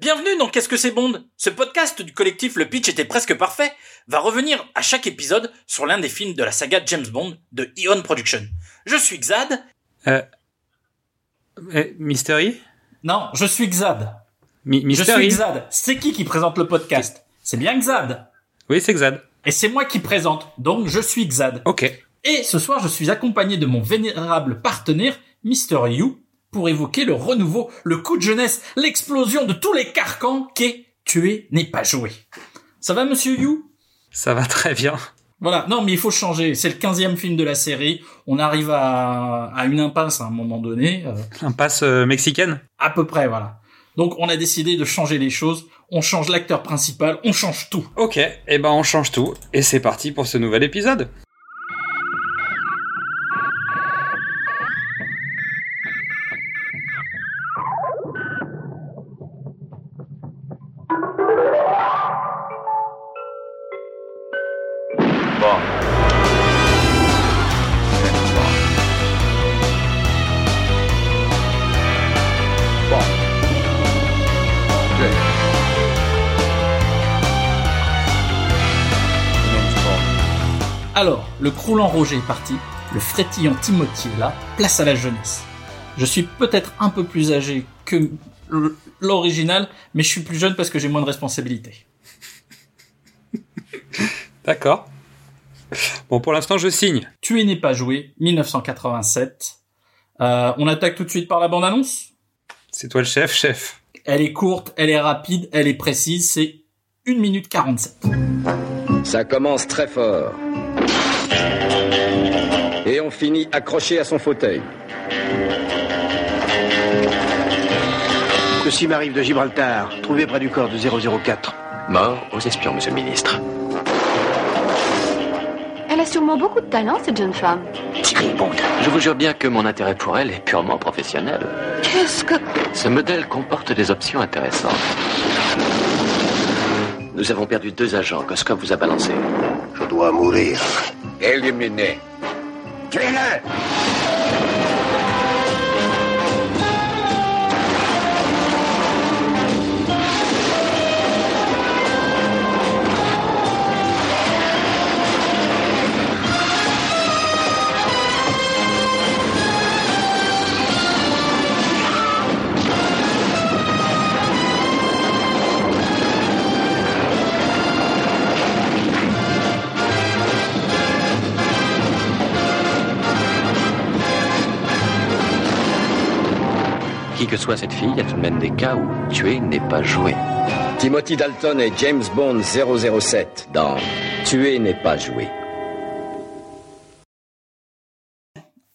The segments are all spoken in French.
Bienvenue dans Qu'est-ce que c'est Bond Ce podcast du collectif Le Pitch était presque parfait va revenir à chaque épisode sur l'un des films de la saga James Bond de Eon Production. Je suis Xad. Euh... euh Mystery? Non, je suis Xad. Mystery Je suis Xad. C'est qui qui présente le podcast? C'est bien Xad. Oui, c'est Xad. Et c'est moi qui présente, donc je suis Xad. Ok. Et ce soir, je suis accompagné de mon vénérable partenaire, Mr. You, pour évoquer le renouveau, le coup de jeunesse, l'explosion de tous les carcans qu'est Tuer n'est pas joué. Ça va, monsieur You Ça va très bien. Voilà, non mais il faut changer. C'est le quinzième film de la série. On arrive à, à une impasse à un moment donné. Euh, impasse euh, mexicaine? À peu près, voilà. Donc on a décidé de changer les choses. On change l'acteur principal, on change tout. Ok, et eh ben on change tout. Et c'est parti pour ce nouvel épisode. Le croulant Roger est parti, le frétillant Timothy est là, place à la jeunesse. Je suis peut-être un peu plus âgé que l'original, mais je suis plus jeune parce que j'ai moins de responsabilités. D'accord. Bon, pour l'instant, je signe. Tuer n'est pas joué, 1987. Euh, on attaque tout de suite par la bande-annonce C'est toi le chef, chef. Elle est courte, elle est rapide, elle est précise, c'est 1 minute 47. Ça commence très fort. Et on finit accroché à son fauteuil. Ceci m'arrive de Gibraltar, trouvé près du corps de 004. Mort aux espions, monsieur le ministre. Elle a sûrement beaucoup de talent, cette jeune femme. Thierry Bond. Je vous jure bien que mon intérêt pour elle est purement professionnel. Qu'est-ce que... Ce modèle comporte des options intéressantes. Nous avons perdu deux agents que Scott vous a balancés. Je dois mourir. Éliminé. Tuez-le Cette fille, elle mène des cas où tuer n'est pas joué. Timothy Dalton et James Bond 007 dans Tuer n'est pas joué.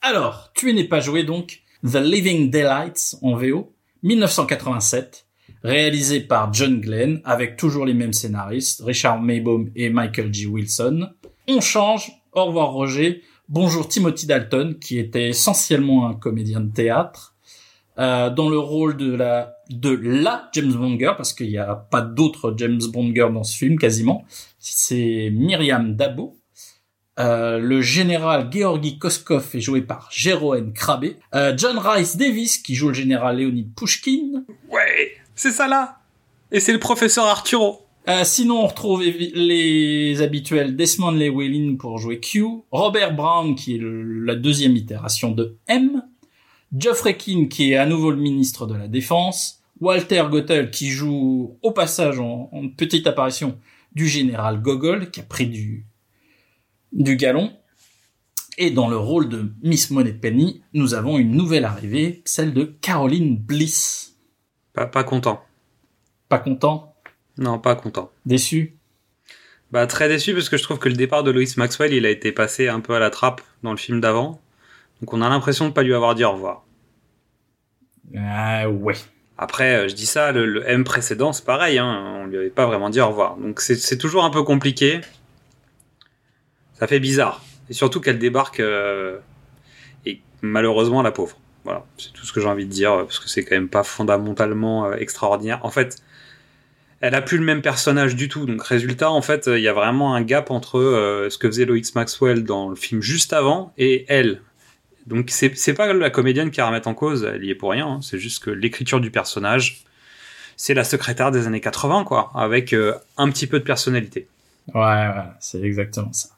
Alors, Tuer n'est pas joué donc, The Living Daylights en VO, 1987, réalisé par John Glenn avec toujours les mêmes scénaristes, Richard Maybaum et Michael G. Wilson. On change, au revoir Roger, bonjour Timothy Dalton qui était essentiellement un comédien de théâtre, euh, dans le rôle de la de la James Bond girl parce qu'il n'y a pas d'autre James Bond girl dans ce film quasiment. C'est Myriam Dabo. Euh, le général Georgi Koskov est joué par Jeroen Krabbe. Euh, John Rice Davis qui joue le général Leonid Pushkin. Ouais, c'est ça là. Et c'est le professeur Arturo. Euh, sinon, on retrouve les habituels Desmond Llewellyn pour jouer Q, Robert Brown qui est la deuxième itération de M, Geoffrey Keane qui est à nouveau le ministre de la Défense, Walter Gottel qui joue au passage en, petite apparition du général Gogol qui a pris du du galon. Et dans le rôle de Miss Moneypenny, nous avons une nouvelle arrivée, celle de Caroline Bliss. Pas, pas content. Pas content? Non, pas content. Déçu? Bah très déçu parce que je trouve que le départ de Lois Maxwell, il a été passé un peu à la trappe dans le film d'avant. Donc on a l'impression de pas lui avoir dit au revoir. Ah ouais. Après, euh, je dis ça, le, M précédent, c'est pareil, hein, on lui avait pas vraiment dit au revoir. Donc c'est toujours un peu compliqué. Ça fait bizarre. Et surtout qu'elle débarque, euh, et malheureusement, la pauvre. Voilà, c'est tout ce que j'ai envie de dire, parce que c'est quand même pas fondamentalement euh, extraordinaire. En fait, elle a plus le même personnage du tout. Donc résultat, en fait, il y a vraiment un gap entre ce que faisait Lois Maxwell dans le film juste avant et elle. Donc c'est pas la comédienne qui a à remettre en cause, elle y est pour rien, hein. c'est juste que l'écriture du personnage c'est la secrétaire des années 80, quoi, avec euh, un petit peu de personnalité. Ouais, ouais, c'est exactement ça.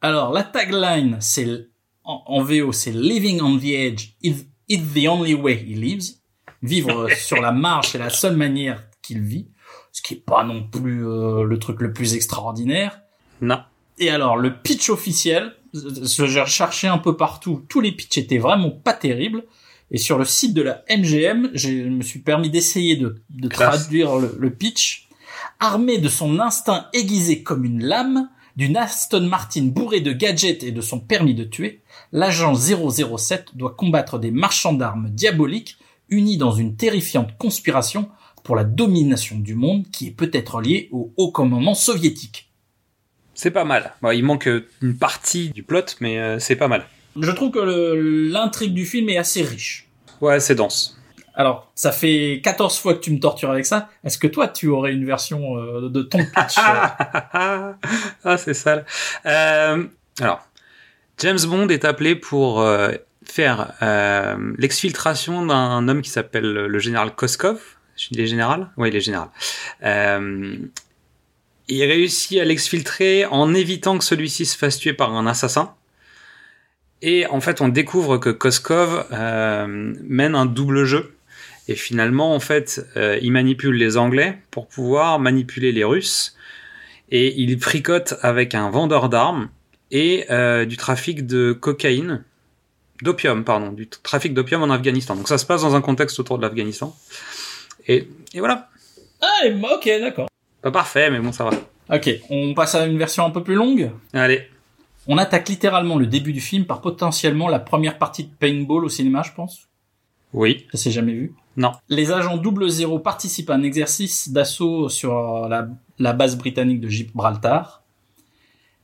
Alors, la tagline, c'est en, en VO, c'est Living on the edge, it's, it's the only way he lives. Vivre sur la marge, c'est la seule manière qu'il vit. Ce qui est pas non plus euh, le truc le plus extraordinaire. Non. Et alors, le pitch officiel, je- j'ai recherché un peu partout, tous les pitchs étaient vraiment pas terribles. Et sur le site de la MGM, je me suis permis d'essayer de, traduire le, le pitch. Armé de son instinct aiguisé comme une lame, d'une Aston Martin bourrée de gadgets et de son permis de tuer, l'agent 007 doit combattre des marchands d'armes diaboliques unis dans une terrifiante conspiration pour la domination du monde qui est peut-être liée au haut commandement soviétique. C'est pas mal. Bon, il manque euh, une partie du plot, mais euh, c'est pas mal. Je trouve que l'intrigue du film est assez riche. Ouais, c'est dense. Alors, ça fait 14 fois que tu me tortures avec ça. Est-ce que toi, tu aurais une version euh, de ton pitch euh, ah, c'est sale. Euh, alors, James Bond est appelé pour faire l'exfiltration d'un homme qui s'appelle le général Koskov. Il est général Oui, il est général. Il réussit à l'exfiltrer en évitant que celui-ci se fasse tuer par un assassin. Et en fait, on découvre que Koskov euh, mène un double jeu. Et finalement, en fait, euh, il manipule les Anglais pour pouvoir manipuler les Russes. Et il fricote avec un vendeur d'armes et euh, du trafic de cocaïne, d'opium, pardon, du trafic d'opium en Afghanistan. Donc ça se passe dans un contexte autour de l'Afghanistan. Et, et voilà. Ah, ok, d'accord. Pas parfait, mais bon, ça va. Ok, on passe à une version un peu plus longue. Allez. On attaque littéralement le début du film par potentiellement la première partie de Paintball au cinéma, je pense. Oui. Ça s'est jamais vu. Non. Les agents double zéro participent à un exercice d'assaut sur la, la base britannique de Gibraltar.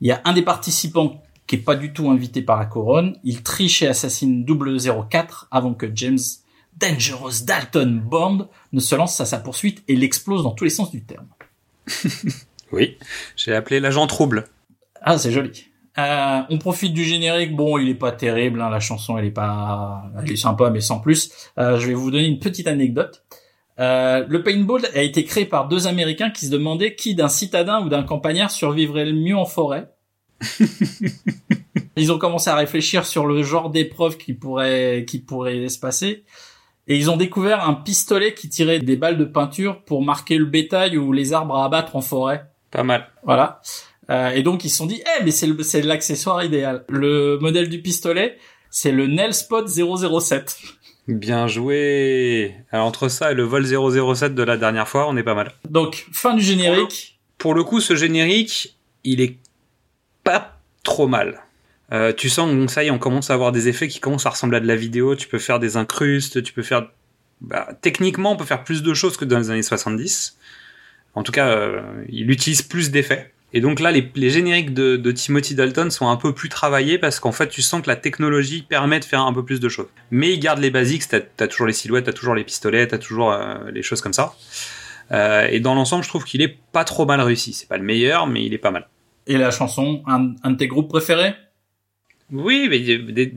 Il y a un des participants qui est pas du tout invité par la couronne. Il triche et assassine 004 avant que James Dangerous Dalton Bond ne se lance à sa poursuite et l'explose dans tous les sens du terme. Oui. J'ai appelé l'agent trouble. Ah, c'est joli. Euh, on profite du générique. Bon, il est pas terrible. hein, la chanson, elle est pas, elle est sympa, mais sans plus. Euh, je vais vous donner une petite anecdote. Euh, le paintball a été créé par deux Américains qui se demandaient qui d'un citadin ou d'un campagnard survivrait le mieux en forêt. ils ont commencé à réfléchir sur le genre d'épreuve qui pourrait, qui pourrait se passer. Et ils ont découvert un pistolet qui tirait des balles de peinture pour marquer le bétail ou les arbres à abattre en forêt. Pas mal. Voilà. Euh, et donc ils se sont dit, eh mais c'est le- l'accessoire idéal. Le modèle du pistolet, c'est le Nelspot 007. Bien joué. Alors, entre ça et le vol 007 de la dernière fois, on est pas mal. Donc fin du générique. Pour le coup, ce générique, il est pas trop mal. Euh, tu sens que ça y est, on commence à avoir des effets qui commencent à ressembler à de la vidéo. Tu peux faire des incrustes, tu peux faire. Bah, techniquement, on peut faire plus de choses que dans les années 70. En tout cas, euh, il utilise plus d'effets. Et donc là, les, génériques de, Timothy Dalton sont un peu plus travaillés parce qu'en fait, tu sens que la technologie permet de faire un peu plus de choses. Mais il garde les basiques, t'as as toujours les silhouettes, t'as toujours les pistolets, t'as toujours euh, les choses comme ça. Et dans l'ensemble, je trouve qu'il est pas trop mal réussi. C'est pas le meilleur, mais il est pas mal. Et la chanson, un, un de tes groupes préférés? Oui, mais des-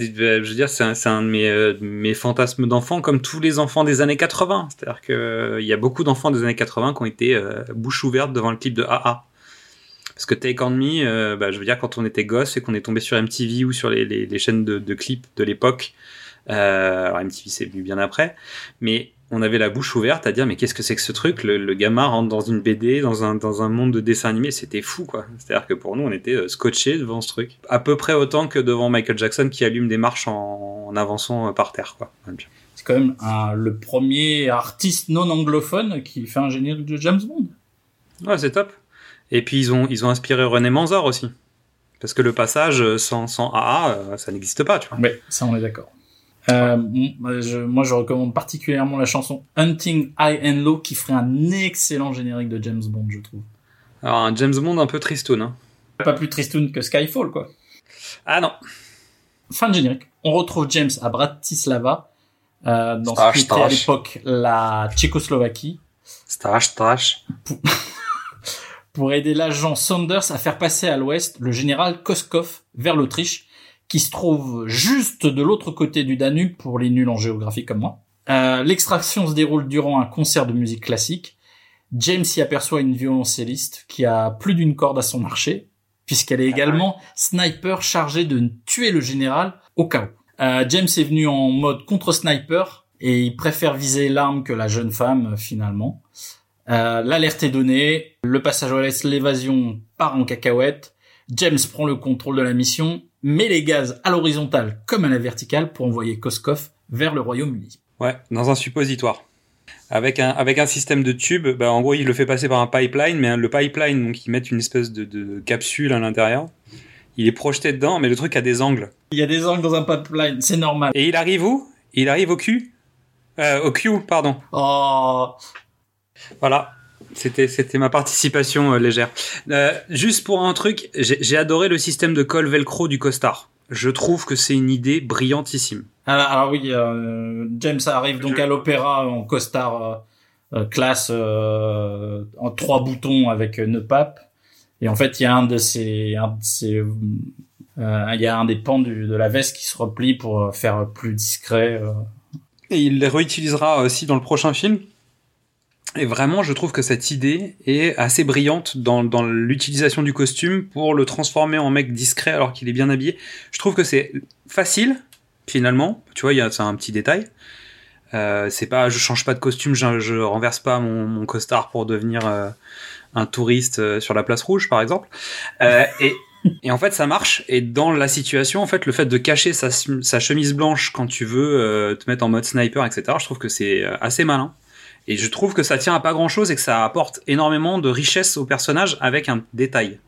je veux dire, c'est un, un de mes, euh, mes fantasmes d'enfant, comme tous les enfants des années 80. C'est-à-dire que euh, y a beaucoup d'enfants des années 80 qui ont été euh, bouche ouverte devant le clip de AA. Parce que Take On Me, euh, bah, je veux dire, quand on était gosse et qu'on est tombé sur MTV ou sur les, chaînes de, clips de l'époque, euh, alors MTV c'est venu bien après, mais on avait la bouche ouverte à dire mais qu'est-ce que c'est que ce truc? Le, le gamin rentre dans une BD, dans un, dans un monde de dessin animé, c'était fou quoi. C'est-à-dire que pour nous on était euh, scotchés devant ce truc. À peu près autant que devant Michael Jackson qui allume des marches en, en avançant euh, par terre quoi. C'est quand même un- le premier artiste non anglophone qui fait un générique de James Bond. Ouais c'est top. Et puis ils ont, ils ont inspiré René Manzor aussi. Parce que le passage euh, sans, sans AA, ça n'existe pas, tu vois. Ouais, ça on est d'accord. Euh, moi, je, moi, je recommande particulièrement la chanson Hunting High and Low qui ferait un excellent générique de James Bond, je trouve. Alors un James Bond un peu tristoun. Hein. Pas plus tristoun que Skyfall, quoi. Ah non. Fin de générique. On retrouve James à Bratislava, euh, dans ce qui était à l'époque la Tchécoslovaquie, Stache, stache. pour aider l'agent Saunders à faire passer à l'ouest le général Koskov vers l'Autriche, qui se trouve juste de l'autre côté du Danube pour les nuls en géographie comme moi. Euh, L'extraction se déroule durant un concert de musique classique. James y aperçoit une violoncelliste qui a plus d'une corde à son archer, puisqu'elle est également sniper chargée de tuer le général au cas où. Euh, James est venu en mode contre-sniper et il préfère viser l'arme que la jeune femme finalement. Euh, L'alerte est donnée, le passage à l'est, l'évasion part en cacahuète. James prend le contrôle de la mission, met les gaz à l'horizontale comme à la verticale pour envoyer Koskov vers le Royaume-Uni. Ouais, dans un suppositoire. Avec un, avec un système de tube, bah, en gros, il le fait passer par un pipeline, mais le pipeline, donc ils mettent une espèce de, de capsule à l'intérieur. Il est projeté dedans, mais le truc a des angles. Il y a des angles dans un pipeline, c'est normal. Et il arrive où? Il arrive au cul euh, Au Q, pardon. Oh, Voilà. C'était c'était ma participation euh, légère. Euh, juste pour un truc, j'ai j'ai adoré le système de colle velcro du costard. Je trouve que c'est une idée brillantissime. Alors, alors oui, euh, James arrive donc à l'opéra en costard euh, euh, classe euh, en trois boutons avec nœud pape. Et en fait, il y a un de ces, un de ces, euh, il y a un des pans du- de la veste qui se replie pour faire plus discret. euh. Et il les réutilisera aussi dans le prochain film. Et vraiment, je trouve que cette idée est assez brillante dans, l'utilisation du costume pour le transformer en mec discret alors qu'il est bien habillé. Je trouve que c'est facile, finalement. Tu vois, c'est un petit détail. Euh, c'est pas, je change pas de costume, je, renverse pas mon, costard pour devenir euh, un touriste euh, sur la place rouge, par exemple. Euh, et, en fait, ça marche. Et dans la situation, en fait, le fait de cacher sa, chemise blanche quand tu veux te mettre en mode sniper, etc., je trouve que c'est assez malin. Et je trouve que ça tient à pas grand chose et que ça apporte énormément de richesse au personnage avec un détail.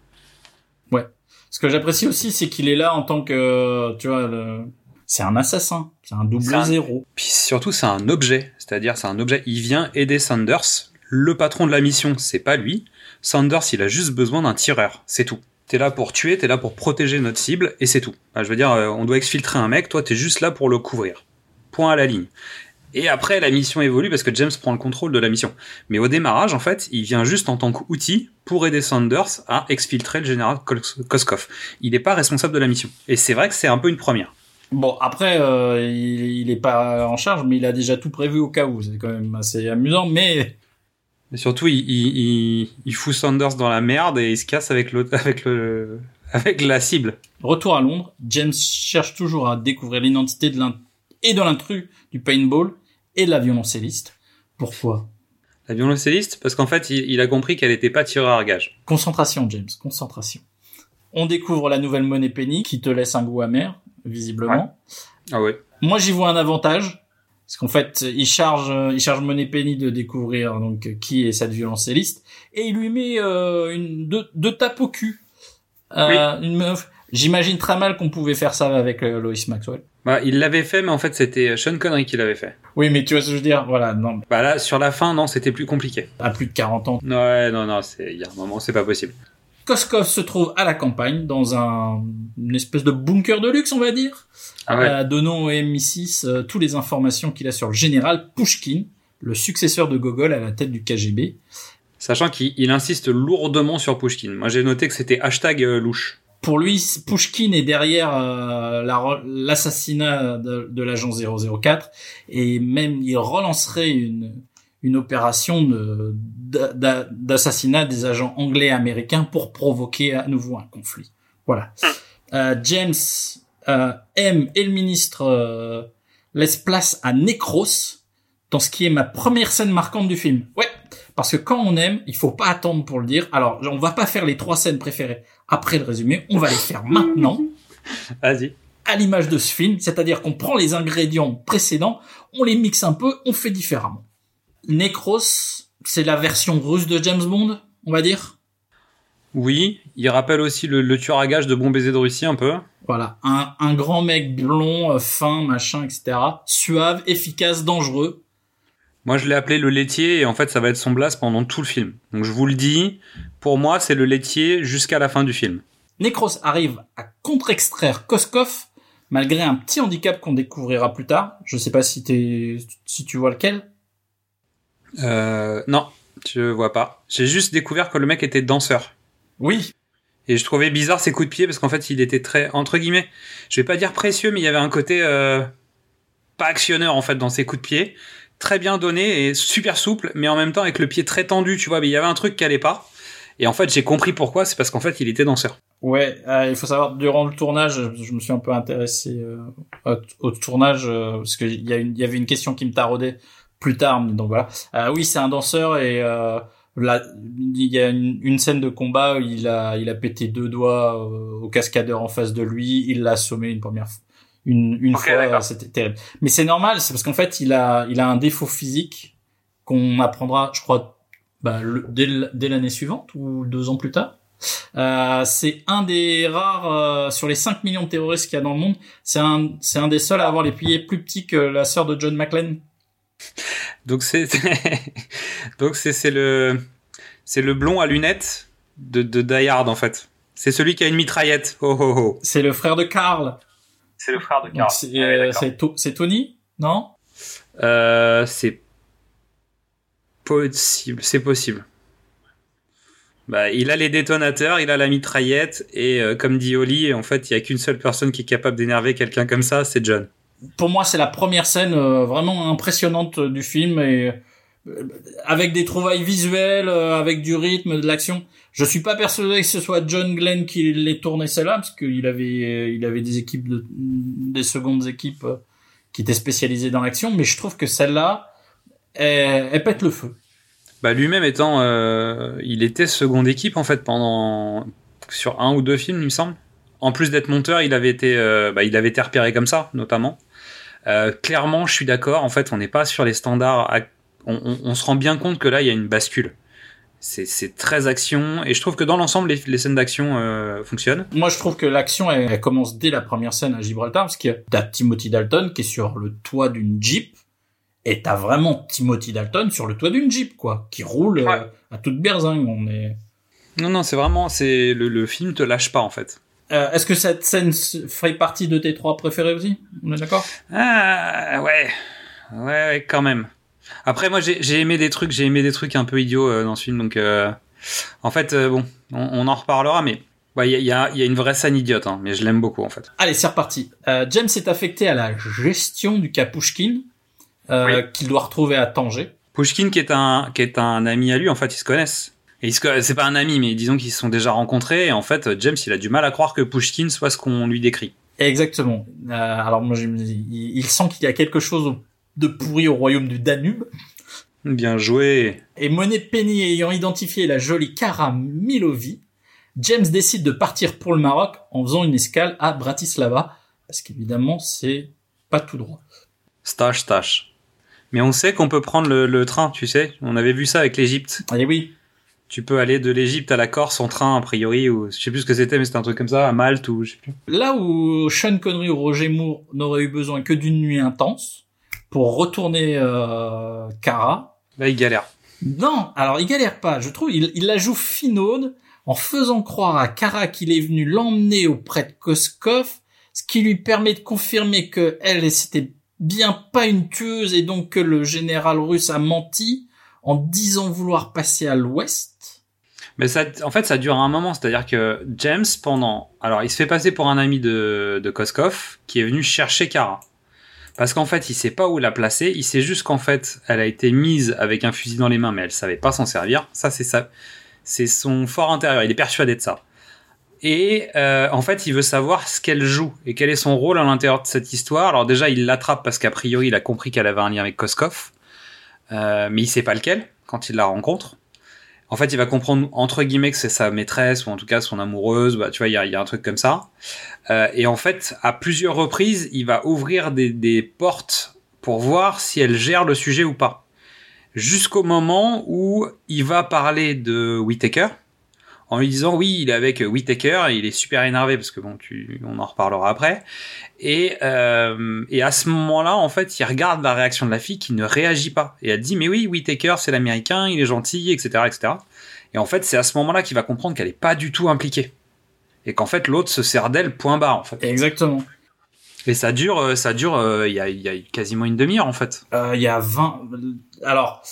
Ce que j'apprécie aussi, c'est qu'il est là en tant que, tu vois, le- c'est un assassin, c'est un double un- zéro. Puis surtout, c'est un objet. C'est-à-dire, c'est un objet. Il vient aider Sanders. Le patron de la mission, c'est pas lui. Sanders, il a juste besoin d'un tireur. C'est tout. T'es là pour tuer, t'es là pour protéger notre cible, et c'est tout. Je veux dire, euh, on doit exfiltrer un mec, toi, t'es juste là pour le couvrir. Point à la ligne. Et après, la mission évolue parce que James prend le contrôle de la mission. Mais au démarrage, en fait, il vient juste en tant qu'outil pour aider Sanders à exfiltrer le général Kos- Koskov. Il n'est pas responsable de la mission. Et c'est vrai que c'est un peu une première. Bon, après, euh, il, il est pas en charge, mais il a déjà tout prévu au cas où. C'est quand même assez amusant, mais Mais surtout, il, il, il, il fout Sanders dans la merde et il se casse avec avec le, avec la cible. Retour à Londres, James cherche toujours à découvrir l'identité de l'in- et de l'intrus du paintball et de la violoncelliste. Pourquoi? La violoncelliste, parce qu'en fait, il, il a compris qu'elle n'était pas tireur à gage. Concentration, James, concentration. On découvre la nouvelle monnaie penny qui te laisse un goût amer, visiblement. Ah ouais. Moi, j'y vois un avantage. Parce qu'en fait, il charge, il charge Money Penny de découvrir donc qui est cette violoncelliste et il lui met euh, une deux, deux tapes au cul. Euh, Une meuf. J'imagine très mal qu'on pouvait faire ça avec euh, Lois Maxwell. Bah, il l'avait fait, mais en fait, c'était Sean Connery qui l'avait fait. Oui, mais tu vois ce que je veux dire? Voilà, non, Bah là, sur la fin, non, c'était plus compliqué. à plus de 40 ans. Ouais, non, non, il y a un moment, c'est pas possible. Koskov se trouve à la campagne dans un une espèce de bunker de luxe, on va dire. Ah ouais. euh, donnant au MI6 euh, toutes les informations qu'il a sur le général Pushkin, le successeur de Gogol à la tête du KGB. Sachant qu'il il insiste lourdement sur Pushkin. Moi, j'ai noté que c'était hashtag euh, louche. Pour lui, Pushkin est derrière euh, l'assassinat de, l'agent 004 et même il relancerait une, opération d'assassinat des agents anglais et américains pour provoquer à nouveau un conflit. Voilà. Euh, James euh, M et le ministre euh, laissent place à Necros dans ce qui est ma première scène marquante du film. Ouais, parce que quand on aime, il faut pas attendre pour le dire. Alors, on va pas faire les trois scènes préférées après le résumé, on va les faire maintenant Vas-y. à l'image de ce film, c'est-à-dire qu'on prend les ingrédients précédents, on les mixe un peu, on fait différemment. Necros, c'est la version russe de James Bond, on va dire? Oui, il rappelle aussi le, le tueur à gage de Bon baiser de Russie un peu. Voilà, un, un grand mec blond, euh, fin, machin, etc. Suave, efficace, dangereux. Moi, je l'ai appelé le laitier et en fait, ça va être son blast pendant tout le film. Donc, je vous le dis, pour moi, c'est le laitier jusqu'à la fin du film. Necros arrive à contre-extraire Koskov, malgré un petit handicap qu'on découvrira plus tard. Je sais pas si, tu vois lequel. Euh, non, je vois pas. J'ai juste découvert que le mec était danseur. Oui, Et je trouvais bizarre ses coups de pied parce qu'en fait, il était très, entre guillemets, je vais pas dire précieux, mais il y avait un côté, euh, pas actionneur en fait dans ses coups de pied, très bien donné et super souple, mais en même temps avec le pied très tendu, tu vois. Mais il y avait un truc qui allait pas. Et en fait, j'ai compris pourquoi. C'est parce qu'en fait, il était danseur. Ouais, euh, il faut savoir durant le tournage, je me suis un peu intéressé euh, au, tournage euh, parce qu'il y, avait une question qui me taraudait plus tard. Donc voilà. Oui, c'est un danseur et il y a une, scène de combat où il a il a pété deux doigts au cascadeur en face de lui. Il l'a assommé une première fois. Une, une fois, c'était terrible. Mais c'est normal, c'est parce qu'en fait, il a il a un défaut physique qu'on apprendra, je crois, bah, le- dès l'année suivante ou deux ans plus tard. Euh, c'est un des rares euh, sur les 5 millions de terroristes qu'il y a dans le monde. C'est un, c'est un des seuls à avoir les pieds plus petits que la sœur de John McClane. Donc c'est donc c'est c'est le c'est le blond à lunettes de de Die Hard en fait. C'est celui qui a une mitraillette. Oh oh oh. C'est le frère de Carl. C'est le frère de Donc, C'est euh, c'est To- c'est Tony, non? Euh, c'est possible, c'est possible. Bah, il a les détonateurs, il a la mitraillette, et euh, comme dit Oli, en fait, il y a qu'une seule personne qui est capable d'énerver quelqu'un comme ça, c'est John. Pour moi, c'est la première scène euh, vraiment impressionnante du film et euh, avec des trouvailles visuelles, euh, avec du rythme, de l'action. Je suis pas persuadé que ce soit John Glenn qui l'ait tourné celle-là parce qu'il avait euh, il avait des équipes de des secondes équipes euh, qui étaient spécialisées dans l'action, mais je trouve que celle-là elle, pète le feu. Bah, lui-même étant, euh, il était seconde équipe en fait pendant sur un ou deux films, il me semble. En plus d'être monteur, il avait été, bah, il avait été repéré comme ça, notamment. Clairement, je suis d'accord. En fait, on n'est pas sur les standards. on se rend bien compte que là, il y a une bascule. C'est très action, et je trouve que dans l'ensemble, les, les scènes d'action euh, fonctionnent. Moi, je trouve que l'action elle, elle commence dès la première scène à Gibraltar parce qu'il y a Timothy Dalton qui est sur le toit d'une Jeep et t'as vraiment Timothy Dalton sur le toit d'une Jeep quoi, qui roule euh, à toute berzingue. On est Non, non, c'est vraiment, c'est le, le film te lâche pas en fait. Euh, Est-ce que cette scène ferait partie de tes trois préférés aussi? On est d'accord? Ah ouais, ouais, ouais, quand même. Après, moi, j'ai aimé des trucs, j'ai aimé des trucs un peu idiots euh, dans ce film, donc euh, en fait, euh, bon, on, on en reparlera, mais ouais, il y a, il y, a, il y a une vraie scène idiote, hein, mais je l'aime beaucoup en fait. Allez, c'est reparti. James est affecté à la gestion du cas Pushkin qu'il doit retrouver à Tanger. Pushkin, qui est un, qui est un ami à lui, en fait, ils se connaissent. Et ils se co- c'est pas un ami, mais disons qu'ils se sont déjà rencontrés. Et en fait, James, il a du mal à croire que Pushkin soit ce qu'on lui décrit. Exactement. Alors moi, je me dis, il, il sent qu'il y a quelque chose de pourri au royaume du Danube. Bien joué. Et Monet Penny ayant identifié la jolie Cara Milovi, James décide de partir pour le Maroc en faisant une escale à Bratislava, parce qu'évidemment, c'est pas tout droit. Stache, stache. Mais on sait qu'on peut prendre le, le train, tu sais. On avait vu ça avec l'Égypte. Allez, oui. Tu peux aller de l'Égypte à la Corse en train, a priori, ou je sais plus ce que c'était, mais c'était un truc comme ça, à Malte ou je sais plus. Là où Sean Connery ou Roger Moore n'auraient eu besoin que d'une nuit intense pour retourner euh, Cara, Là, il galère. non, alors il galère pas, je trouve, il, il la joue finaude en faisant croire à Cara qu'il est venu l'emmener auprès de Koskov, ce qui lui permet de confirmer que elle, c'était bien pas une tueuse et donc que le général russe a menti en disant vouloir passer à l'ouest. Mais ça, en fait, ça dure un moment. C'est-à-dire que James, pendant, alors, il se fait passer pour un ami de, de Koskov, qui est venu chercher Kara. Parce qu'en fait, il sait pas où la placer. Il sait juste qu'en fait, elle a été mise avec un fusil dans les mains, mais elle savait pas s'en servir. Ça, c'est ça. C'est son fort intérieur. Il est persuadé de ça. Et euh, en fait, il veut savoir ce qu'elle joue et quel est son rôle à l'intérieur de cette histoire. Alors déjà, il l'attrape parce qu'a priori, il a compris qu'elle avait un lien avec Koskov, euh, mais il sait pas lequel quand il la rencontre. En fait, il va comprendre entre guillemets que c'est sa maîtresse ou en tout cas son amoureuse. Bah, tu vois, il y y a un truc comme ça. Euh, et en fait, à plusieurs reprises, il va ouvrir des, des portes pour voir si elle gère le sujet ou pas. Jusqu'au moment où il va parler de Whittaker en lui disant oui, il est avec Whittaker, et il est super énervé parce que bon, tu, on en reparlera après. Et, euh, et à ce moment-là, en fait, il regarde la réaction de la fille qui ne réagit pas. Et elle dit mais oui, Whittaker, c'est l'américain, il est gentil, etc., etc. Et en fait, c'est à ce moment-là qu'il va comprendre qu'elle est pas du tout impliquée. Et qu'en fait, l'autre se sert d'elle, point barre, en fait. Exactement. Et ça dure, euh, ça dure, euh, il y, a, il y a quasiment une demi-heure, en fait. Euh, Il y a 20... Alors,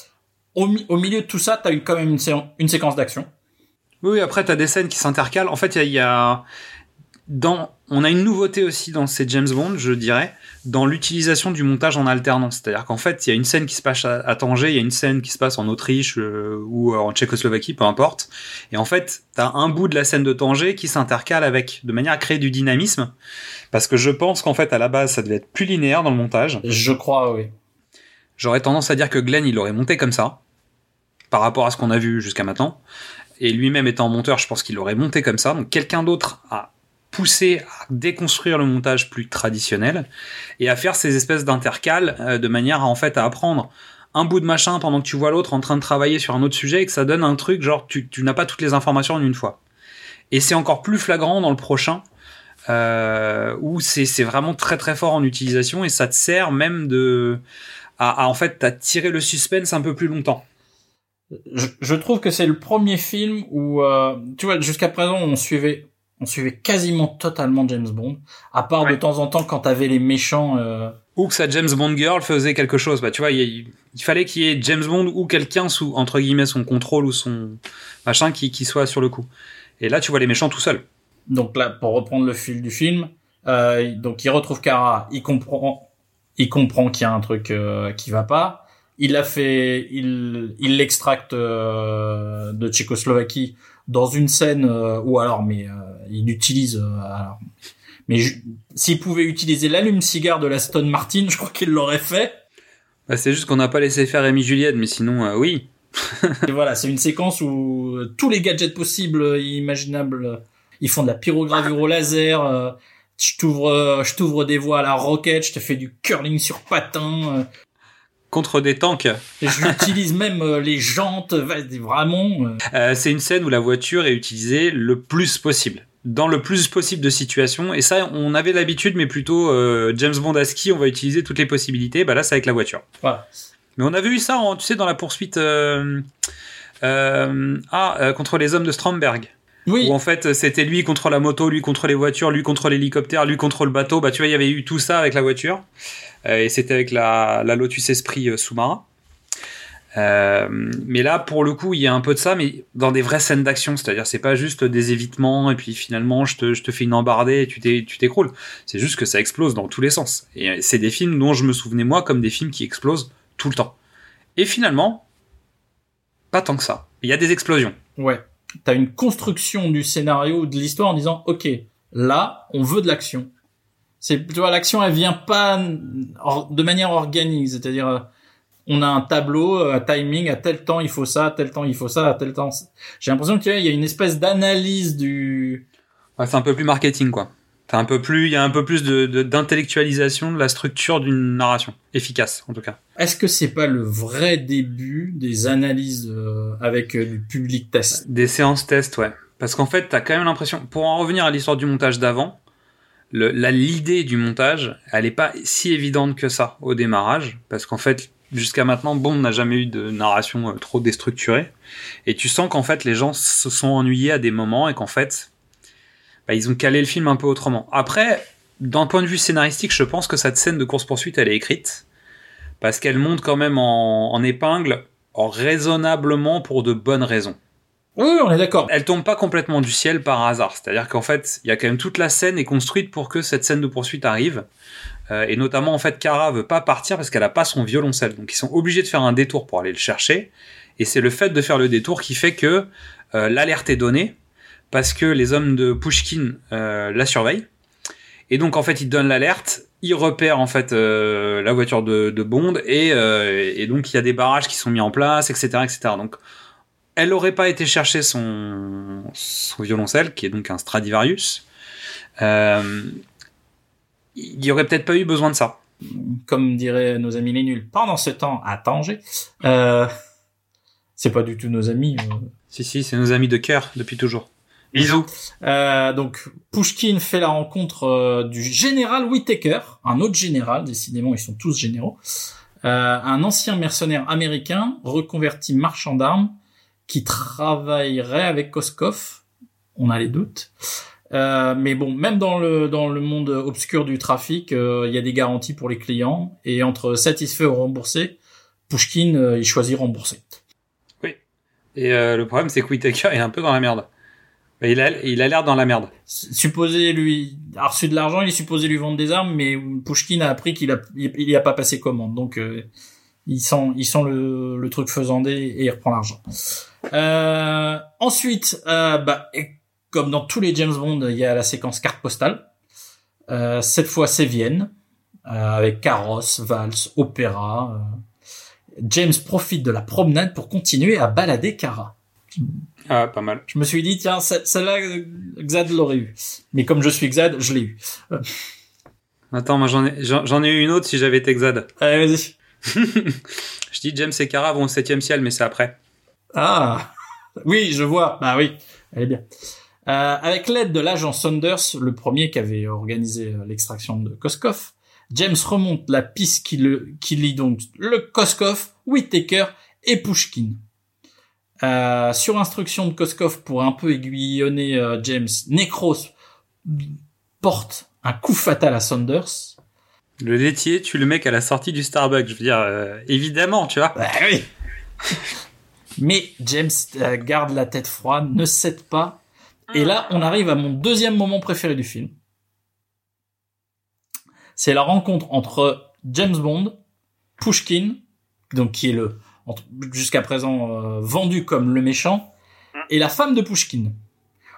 au, mi- au milieu de tout ça, t'as eu quand même une, sé- une séquence d'action. Oui, après, t'as des scènes qui s'intercalent. En fait, il y a, il y a- dans, on a une nouveauté aussi dans ces James Bond, je dirais, dans l'utilisation du montage en alternance. C'est-à-dire qu'en fait, il y a une scène qui se passe à, à Tanger, il y a une scène qui se passe en Autriche euh, ou en Tchécoslovaquie, peu importe. Et en fait, t'as un bout de la scène de Tanger qui s'intercale avec, de manière à créer du dynamisme. Parce que je pense qu'en fait, à la base, ça devait être plus linéaire dans le montage. Je crois, oui. J'aurais tendance à dire que Glenn, il aurait monté comme ça, par rapport à ce qu'on a vu jusqu'à maintenant. Et lui-même étant monteur, je pense qu'il aurait monté comme ça. Donc quelqu'un d'autre a poussé à déconstruire le montage plus traditionnel et à faire ces espèces d'intercales euh, de manière à en fait à apprendre un bout de machin pendant que tu vois l'autre en train de travailler sur un autre sujet et que ça donne un truc genre tu, n'as pas toutes les informations en une fois. Et c'est encore plus flagrant dans le prochain euh, où c'est c'est vraiment très très fort en utilisation et ça te sert même de à, à en fait à tirer le suspense un peu plus longtemps. Je, je trouve que c'est le premier film où, euh, tu vois, jusqu'à présent, on suivait, on suivait quasiment totalement James Bond, à part de temps en temps quand t'avais les méchants. Euh... ou que sa James Bond girl faisait quelque chose. Bah, tu vois, il, il fallait qu'il y ait James Bond ou quelqu'un sous, entre guillemets, son contrôle ou son machin qui, qui soit sur le coup. Et là, tu vois les méchants tout seuls. Donc là, pour reprendre le fil du film, euh, donc il retrouve Kara, il comprend, il comprend qu'il y a un truc euh, qui va pas. Il a fait, il, il l'extracte euh, de Tchécoslovaquie dans une scène euh, ou alors, mais euh, il utilise, euh, alors, mais s'il pouvait utiliser l'allume-cigare de l'Aston Martin, je crois qu'il l'aurait fait. Bah, c'est juste qu'on n'a pas laissé faire Amy Juliette, mais sinon, euh, oui. Et voilà, c'est une séquence où euh, tous les gadgets possibles, euh, imaginables, ils font de la pyrogravure au laser. euh, je t'ouvre, je t'ouvre des voies à la roquette, je te fais du curling sur patin. Contre des tanks. et j'utilise même euh, les jantes, vraiment. euh, Euh, c'est une scène où la voiture est utilisée le plus possible. Dans le plus possible de situations. Et ça, on avait l'habitude, mais plutôt euh, James Bond à ski, on va utiliser toutes les possibilités. Bah là, c'est avec la voiture. voilà. Mais on avait eu ça, en- tu sais, dans la poursuite ah, contre les hommes de Stromberg. Oui, Où en fait, c'était lui contre la moto, lui contre les voitures, lui contre l'hélicoptère, lui contre le bateau. Bah, tu vois, il y avait eu tout ça avec la voiture. Euh, et c'était avec la, la Lotus Esprit euh, sous-marin. Euh, mais là, pour le coup, il y a un peu de ça, mais dans des vraies scènes d'action. C'est-à-dire, c'est pas juste des évitements et puis finalement, je te, je te fais une embardée et tu t'é- tu t'écroules. C'est juste que ça explose dans tous les sens. Et euh, c'est des films dont je me souvenais, moi, comme des films qui explosent tout le temps. Et finalement, pas tant que ça. Il y a des explosions. ouais. T'as une construction du scénario, de l'histoire en disant, ok, là, on veut de l'action. C'est, tu vois, l'action, elle vient pas or- de manière organique, c'est-à-dire, euh, on a un tableau, euh, un timing, à tel temps il faut ça, à tel temps il faut ça, à tel temps. J'ai l'impression qu'il y a- il y a une espèce d'analyse du. Ouais, c'est un peu plus marketing, quoi. T'as un peu plus, il y a un peu plus de, d'intellectualisation de la structure d'une narration. Efficace, en tout cas. Est-ce que c'est pas le vrai début des analyses euh, avec euh, du public test? Des séances test, ouais. Parce qu'en fait, t'as quand même l'impression, pour en revenir à l'histoire du montage d'avant, l'idée du montage, elle est pas si évidente que ça au démarrage. Parce qu'en fait, jusqu'à maintenant, Bond n'a jamais eu de narration euh, trop déstructurée. Et tu sens qu'en fait, les gens se sont ennuyés à des moments et qu'en fait, bah, ils ont calé le film un peu autrement. Après, d'un point de vue scénaristique, je pense que cette scène de course-poursuite, elle est écrite. Parce qu'elle monte quand même en, en épingle, en raisonnablement pour de bonnes raisons. Oui, on est d'accord. Elle tombe pas complètement du ciel par hasard. C'est-à-dire qu'en fait, il y a quand même toute la scène est construite pour que cette scène de poursuite arrive. Euh, et notamment, en fait, Kara veut pas partir parce qu'elle a pas son violoncelle. Donc, ils sont obligés de faire un détour pour aller le chercher. Et c'est le fait de faire le détour qui fait que euh, l'alerte est donnée parce que les hommes de Pushkin euh, la surveillent. Et donc, en fait, ils donnent l'alerte. Ils repèrent, en fait, euh, la voiture de, de Bond. Et, euh, et donc, il y a des barrages qui sont mis en place, etc., etc. Donc, elle aurait pas été chercher son, son violoncelle, qui est donc un Stradivarius. Euh, il y aurait peut-être pas eu besoin de ça. Comme diraient nos amis les nuls. Pendant ce temps, à Tanger, euh, c'est pas du tout nos amis. euh. Si, si, c'est nos amis de cœur depuis toujours. Bisous. Euh, donc, Pushkin fait la rencontre euh, du général Whittaker, un autre général, décidément ils sont tous généraux, euh, un ancien mercenaire américain reconverti marchand d'armes qui travaillerait avec Koskov. On a les doutes. Euh, mais bon, même dans le dans le monde obscur du trafic, euh, il y a des garanties pour les clients et entre satisfait ou remboursé, Pushkin il choisit remboursé. Et euh, le problème, c'est que Whittaker est un peu dans la merde. Il a, il a l'air dans la merde. supposé lui a reçu de l'argent, il est supposé lui vendre des armes, mais Pushkin a appris qu'il a il il y a pas passé commande, donc euh, il sent il sent le, le truc faisandé et il reprend l'argent. Euh, ensuite, euh, bah comme dans tous les James Bond, il y a la séquence carte postale. Euh, cette fois, c'est Vienne euh, avec carrosse, valse, opéra. euh. James profite de la promenade pour continuer à balader Kara. Ah, pas mal. Je me suis dit, tiens, ce- celle-là, Xad l'aurait eu. Mais comme je suis Xad, je l'ai eu. Attends, moi j'en ai, j'en ai eu une autre si j'avais été Xad. Allez, vas-y. Je dis James et Kara vont au septième ciel, mais c'est après. Ah Oui, je vois. Bah oui, bien. Euh, avec l'aide de l'agent Saunders, le premier qui avait organisé euh, l'extraction de Koskov, James remonte la piste qui, le, qui lie donc le Koskov, Whittaker et Pushkin. Euh, sur instruction de Koskov pour un peu aiguillonner James, Necros porte un coup fatal à Saunders. Le laitier tue le mec à la sortie du Starbucks. Je veux dire, euh, évidemment, tu vois. Bah oui. Mais James euh, garde la tête froide, ne cède pas. Et là, on arrive à mon deuxième moment préféré du film. C'est la rencontre entre James Bond, Pushkin, donc qui est le jusqu'à présent euh, vendu comme le méchant, et la femme de Pushkin.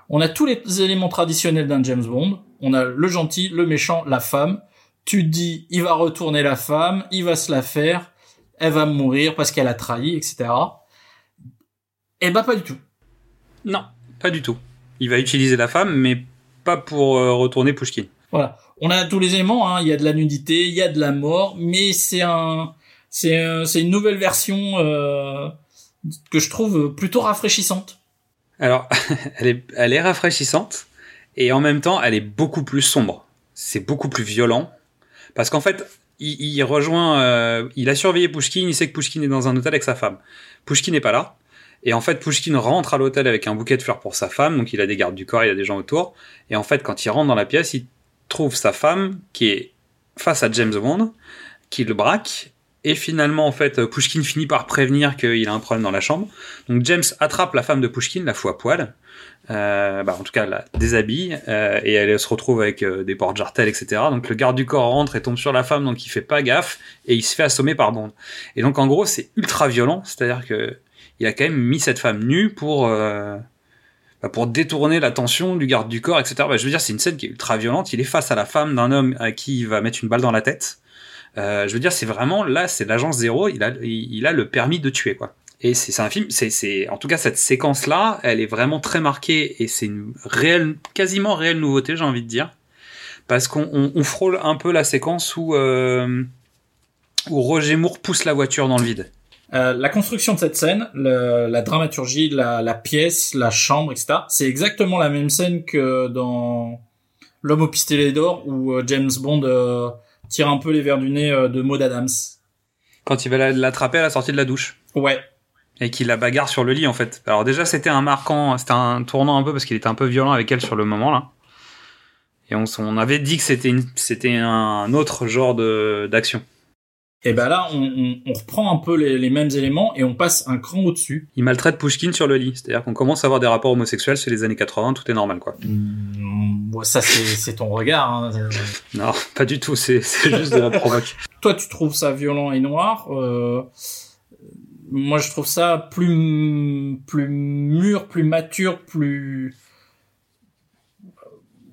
On a tous les éléments traditionnels d'un James Bond. On a le gentil, le méchant, la femme. Tu te dis, il va retourner la femme, il va se la faire, elle va mourir parce qu'elle a trahi, etc. Eh ben pas du tout. Non, pas du tout. Il va utiliser la femme, mais pas pour euh, retourner Pushkin. Voilà. On a tous les éléments. Hein. Il y a de la nudité, il y a de la mort, mais c'est un, c'est, un- c'est une nouvelle version euh, que je trouve plutôt rafraîchissante. Alors, elle est, elle est rafraîchissante et en même temps, elle est beaucoup plus sombre. C'est beaucoup plus violent parce qu'en fait, il, rejoint, euh, il a surveillé Pushkin, il sait que Pushkin est dans un hôtel avec sa femme. Pushkin n'est pas là. Et en fait, Pushkin rentre à l'hôtel avec un bouquet de fleurs pour sa femme, donc il a des gardes du corps, il a des gens autour. Et en fait, quand il rentre dans la pièce, il trouve sa femme qui est face à James Bond, qui le braque. Et finalement, en fait, Pushkin finit par prévenir qu'il a un problème dans la chambre. Donc James attrape la femme de Pushkin, la fout à poil. Euh, bah, en tout cas, la déshabille euh, et elle se retrouve avec euh, des portes jartelles, etc. Donc le garde du corps rentre et tombe sur la femme, donc il fait pas gaffe et il se fait assommer par Bond. Et donc en gros, c'est ultra violent, c'est-à-dire que il a quand même mis cette femme nue pour bah, détourner l'attention du garde du corps, etc. Bah, je veux dire, c'est une scène qui est ultra violente. Il est face à la femme d'un homme à qui il va mettre une balle dans la tête. Je veux dire, c'est vraiment là, c'est l'agence zéro. Il a le permis de tuer, quoi. Et c'est un film, c'est, c'est, en tout cas, cette séquence-là, elle est vraiment très marquée et c'est une réelle, quasiment réelle nouveauté, j'ai envie de dire. Parce qu'on on, on frôle un peu la séquence où, euh, où Roger Moore pousse la voiture dans le vide. Euh, la construction de cette scène, le- la dramaturgie, la, la pièce, la chambre, etc. C'est exactement la même scène que dans L'homme au pistolet d'or où euh, James Bond euh, tire un peu les verres du nez euh, de Maud Adams. Quand il va la- l'attraper à la sortie de la douche. Ouais. Et qu'il la bagarre sur le lit, en fait. Alors déjà, c'était un marquant, c'était un tournant un peu parce qu'il était un peu violent avec elle sur le moment, là. Et on, avait dit que c'était un autre genre de, d'action. Et ben là, on, on, on reprend un peu les, les mêmes éléments et on passe un cran au-dessus. Il maltraite Pushkin sur le lit. C'est-à-dire qu'on commence à avoir des rapports homosexuels, c'est les années 80, tout est normal, quoi. Mm, bon, ça c'est ton regard. Hein. Non, pas du tout, c'est, c'est juste de la provoque. Toi, tu trouves ça violent et noir. Euh, moi, je trouve ça plus plus mûr, plus mature, plus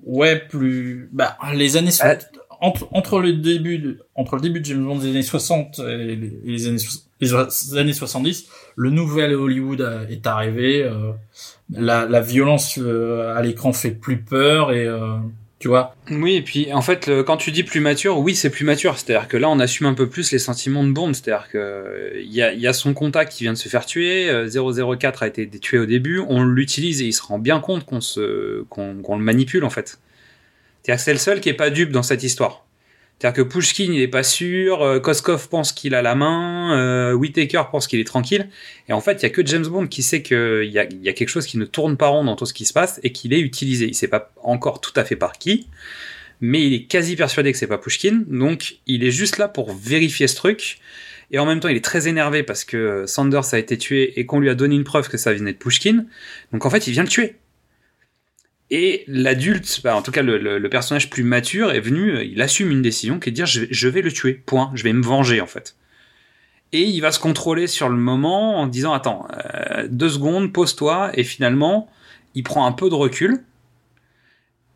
ouais, plus bah les années Ah. entre entre le début de, entre le début de James Bond des années 60 et les, et les années les années 70, le nouvel Hollywood a- est arrivé. euh, la, la violence euh, à l'écran fait plus peur et euh, Oui, et puis en fait, quand tu dis plus mature, oui, c'est plus mature. C'est-à-dire que là, on assume un peu plus les sentiments de Bond. C'est-à-dire que euh, il y a, y a son contact qui vient de se faire tuer. euh, 004 a été tué au début. On l'utilise et il se rend bien compte qu'on se, qu'on le manipule en fait. C'est-à-dire que c'est le seul qui est pas dupe dans cette histoire. C'est-à-dire que Pushkin, il est pas sûr. euh, Koskov pense qu'il a la main. Euh, Whittaker pense qu'il est tranquille. Et en fait, il y a que James Bond qui sait qu'il y a, y a quelque chose qui ne tourne pas rond dans tout ce qui se passe et qu'il est utilisé. Il sait pas encore tout à fait par qui mais il est quasi persuadé que c'est pas Pushkin, donc il est juste là pour vérifier ce truc. Et en même temps, il est très énervé parce que Sanders a été tué et qu'on lui a donné une preuve que ça venait de Pushkin. Donc en fait, il vient le tuer. Et l'adulte, en tout cas le, personnage plus mature, est venu, euh, il assume une décision qui est de dire je vais, le tuer, point, je vais me venger en fait. Et il va se contrôler sur le moment en disant attends, euh, deux secondes, pose-toi, et finalement, il prend un peu de recul,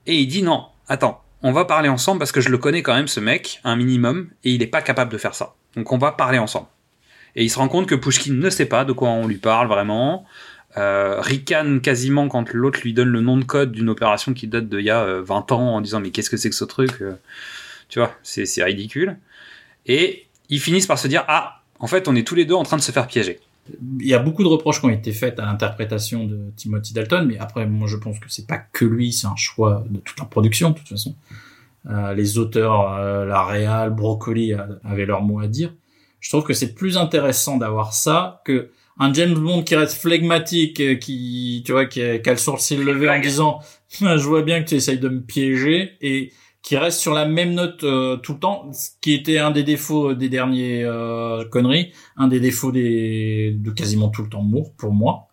et il dit non, attends, on va parler ensemble parce que je le connais quand même ce mec, un minimum, et il est pas capable de faire ça. Donc on va parler ensemble. Et il se rend compte que Pushkin ne sait pas de quoi on lui parle vraiment, euh, ricane quasiment quand l'autre lui donne le nom de code d'une opération qui date d'il y a euh, 20 ans en disant mais qu'est-ce que c'est que ce truc euh, Tu vois, c'est ridicule. Et ils finissent par se dire ah, en fait on est tous les deux en train de se faire piéger. Il y a beaucoup de reproches qui ont été faits à l'interprétation de Timothy Dalton, mais après, moi, je pense que c'est pas que lui, c'est un choix de toute la production, de toute façon. Euh, les auteurs, euh, la Réal, Broccoli euh, avaient leur mot à dire. Je trouve que c'est plus intéressant d'avoir ça que un James Bond qui reste flegmatique, euh, qui, tu vois, qui a, qui a le sourcil levé en disant, je vois bien que tu essayes de me piéger, et qui reste sur la même note euh, tout le temps, ce qui était un des défauts des derniers euh, conneries, un des défauts des de quasiment tout le temps Moore pour moi.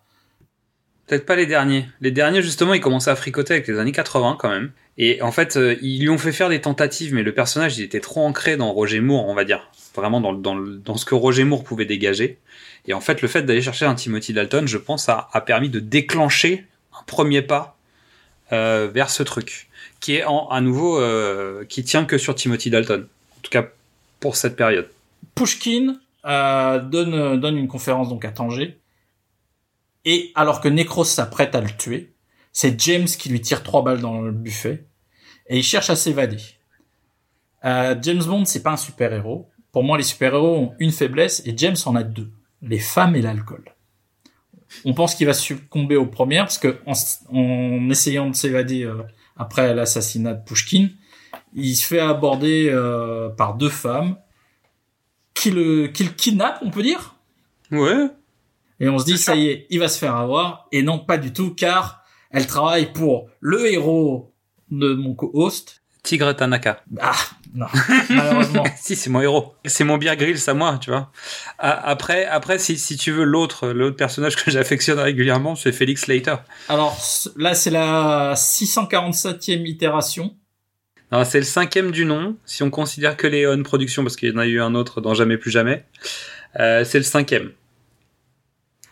Peut-être pas les derniers. Les derniers, justement, ils commençaient à fricoter avec les années 80 quand même. Et en fait, euh, ils lui ont fait faire des tentatives, mais le personnage, était trop ancré dans Roger Moore, on va dire. Vraiment dans, dans, dans ce que Roger Moore pouvait dégager. Et en fait, le fait d'aller chercher un Timothy Dalton, je pense, a, a permis de déclencher un premier pas euh, vers ce truc. Qui est en, à nouveau, euh, qui tient que sur Timothy Dalton. En tout cas, pour cette période. Pushkin donne donne une conférence donc à Tanger. Et alors que Necros s'apprête à le tuer, c'est James qui lui tire trois balles dans le buffet et il cherche à s'évader. Euh, James Bond, c'est pas un super-héros. Pour moi, les super-héros ont une faiblesse et James en a deux les femmes et l'alcool. On pense qu'il va succomber aux premières parce que en essayant de s'évader euh, après l'assassinat de Pushkin, il se fait aborder euh, par deux femmes qui le, qui le kidnappent, on peut dire? Ouais. Et on se dit, ça y est, il va se faire avoir. Et non, pas du tout, car elle travaille pour le héros de mon co-host. Tigre Tanaka. Ah, non, malheureusement. si, c'est mon héros. C'est mon Bear Grylls à moi, tu vois. Après, après si, si tu veux l'autre, l'autre personnage que j'affectionne régulièrement, c'est Felix Slater. Alors là, c'est la 647e itération. C'est le cinquième du nom, si on considère que les On Productions, parce qu'il y en a eu un autre dans Jamais plus jamais. Euh, c'est le cinquième.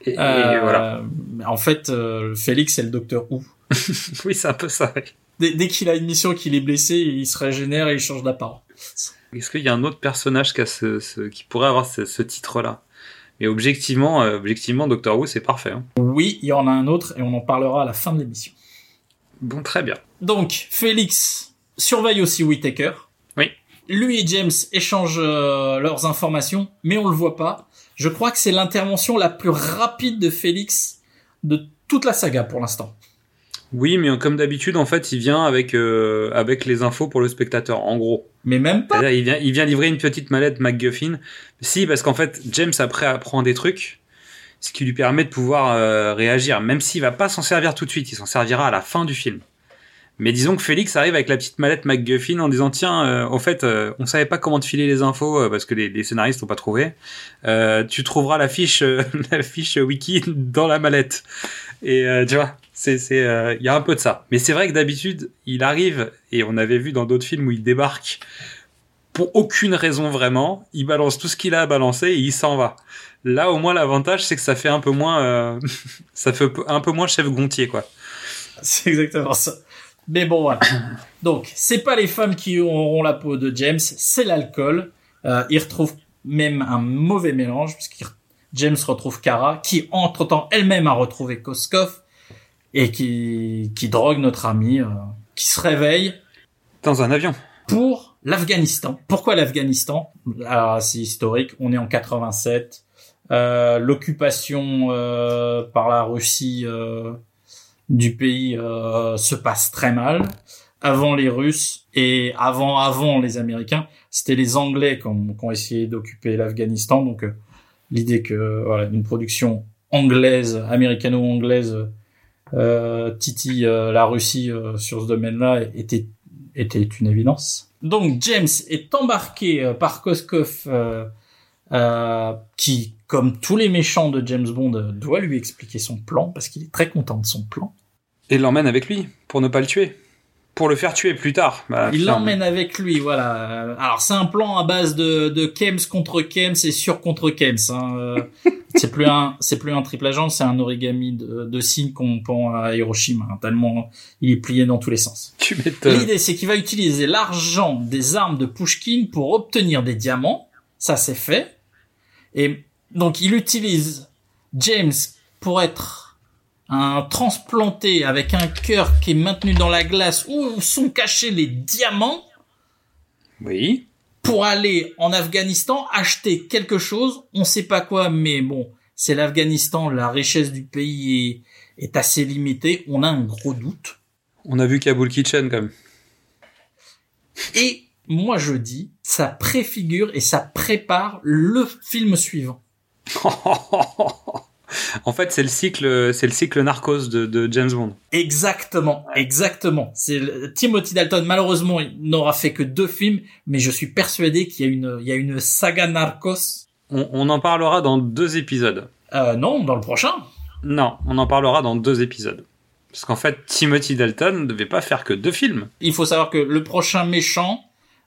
Et, et Euh, voilà. En fait, euh, Félix, c'est le docteur Who. Oui, c'est un peu ça. Dès, dès qu'il a une mission, qu'il est blessé, il se régénère et il change d'apparence. Est-ce qu'il y a un autre personnage qui, a ce, ce- qui pourrait avoir ce, ce titre-là? Mais objectivement, euh, objectivement, Doctor Who, c'est parfait. hein. Oui, il y en a un autre et on en parlera à la fin de l'émission. Bon, très bien. Donc, Félix surveille aussi Whittaker. Oui. Lui et James échangent euh, leurs informations, mais on le voit pas. Je crois que c'est l'intervention la plus rapide de Félix de toute la saga pour l'instant. Oui, mais comme d'habitude, en fait, il vient avec, euh, avec les infos pour le spectateur, en gros. Mais même pas. C'est-à-dire, il vient, il vient livrer une petite mallette MacGuffin. Si, parce qu'en fait, James après apprend des trucs, ce qui lui permet de pouvoir euh, réagir, même s'il va pas s'en servir tout de suite, il s'en servira à la fin du film. Mais disons que Félix arrive avec la petite mallette MacGuffin en disant tiens, euh, en fait, euh, on savait pas comment te filer les infos euh, parce que les, scénaristes n'ont pas trouvé. Euh, tu trouveras la fiche, euh, wiki dans la mallette. Et tu vois, c'est c'est il y a un peu de ça. Mais c'est vrai que d'habitude, il arrive et on avait vu dans d'autres films où il débarque pour aucune raison vraiment, il balance tout ce qu'il a à balancer et il s'en va. Là, au moins, l'avantage, c'est que ça fait un peu moins, ça fait un peu moins chef Gontier, quoi. C'est exactement ça. Mais bon, voilà. Donc, c'est pas les femmes qui auront la peau de James, c'est l'alcool. Euh, il retrouve même un mauvais mélange, puisque James retrouve Kara, qui entre-temps elle-même a retrouvé Koskov, et qui, qui drogue notre ami, euh, qui se réveille Dans un avion. pour l'Afghanistan. Pourquoi l'Afghanistan? Ah, C'est historique, on est en 87. Euh, L'occupation euh, par la Russie euh, du pays euh, se passe très mal. Avant les Russes et avant avant les Américains, c'était les Anglais qui ont, qui essayé d'occuper l'Afghanistan. Donc euh, l'idée que voilà, une production anglaise, américano-anglaise, euh, titille euh, la Russie euh, sur ce domaine-là était était une évidence. Donc James est embarqué par Koskov, qui, comme tous les méchants de James Bond, euh, doit lui expliquer son plan parce qu'il est très content de son plan. Et l'emmène avec lui pour ne pas le tuer. Pour le faire tuer plus tard. Bah, Il l'emmène avec lui, voilà. Alors c'est un plan à base de, de Kems contre Kems et sur contre Kems. Hein. Euh, c'est plus un, c'est plus un triple agent, c'est un origami de, de signes qu'on pend à Hiroshima. hein, tellement il est plié dans tous les sens. Tu m'étonnes. L'idée c'est qu'il va utiliser l'argent des armes de Pushkin pour obtenir des diamants. Ça c'est fait. Et donc il utilise James pour être un transplanté avec un cœur qui est maintenu dans la glace où sont cachés les diamants Oui. pour aller en Afghanistan acheter quelque chose, on sait pas quoi, mais bon, c'est l'Afghanistan, la richesse du pays est, est assez limitée, on a un gros doute. On a vu Kabul Kitchen quand même. Et moi je dis, ça préfigure et ça prépare le film suivant. en fait, c'est le cycle, c'est le cycle Narcos de, de James Bond. Exactement, exactement. C'est le- Timothy Dalton. Malheureusement, il n'aura fait que deux films, mais je suis persuadé qu'il y a une, il y a une saga Narcos. On, on en parlera dans deux épisodes. Euh, non, dans le prochain. Non, on en parlera dans deux épisodes. Parce qu'en fait, Timothy Dalton ne devait pas faire que deux films. Il faut savoir que le prochain méchant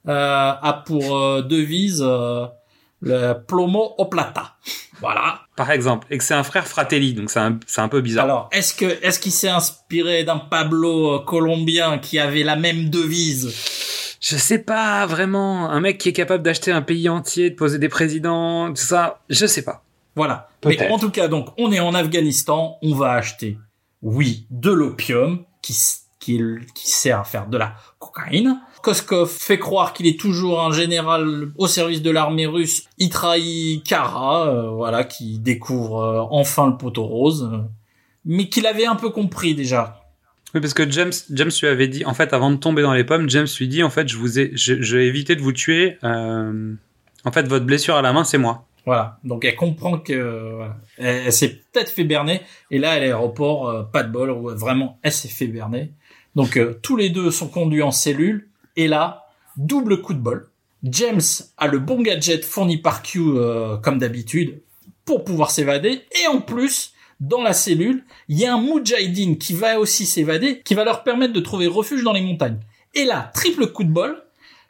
euh, a pour euh, devise euh, le plomo o plata. Voilà. Par exemple, et que c'est un frère Fratelli, donc c'est un, c'est un peu bizarre. Alors, est-ce que est-ce qu'il s'est inspiré d'un Pablo euh, colombien qui avait la même devise? Je sais pas vraiment, un mec qui est capable d'acheter un pays entier, de poser des présidents, tout ça, je sais pas. Voilà. Mais en tout cas, donc, on est en Afghanistan, on va acheter, oui, de l'opium qui qui, qui sert à faire de la cocaïne. Koskov fait croire qu'il est toujours un général au service de l'armée russe. Il trahit Kara, euh, voilà, qui découvre euh, enfin le poteau rose, euh, mais qu'il avait un peu compris déjà. Oui, parce que James, James lui avait dit, en fait, avant de tomber dans les pommes, James lui dit, en fait, je vous ai, je- j'ai évité de vous tuer. euh, en fait, votre blessure à la main, c'est moi. Voilà. Donc elle comprend que voilà. elle, elle s'est peut-être fait berner. Et là, à l'aéroport, euh, pas de bol, vraiment, elle s'est fait berner. Donc euh, tous les deux sont conduits en cellule. Et là, double coup de bol. James a le bon gadget fourni par Q euh, comme d'habitude pour pouvoir s'évader. Et en plus, dans la cellule, il y a un Mujahideen qui va aussi s'évader, qui va leur permettre de trouver refuge dans les montagnes. Et là, triple coup de bol.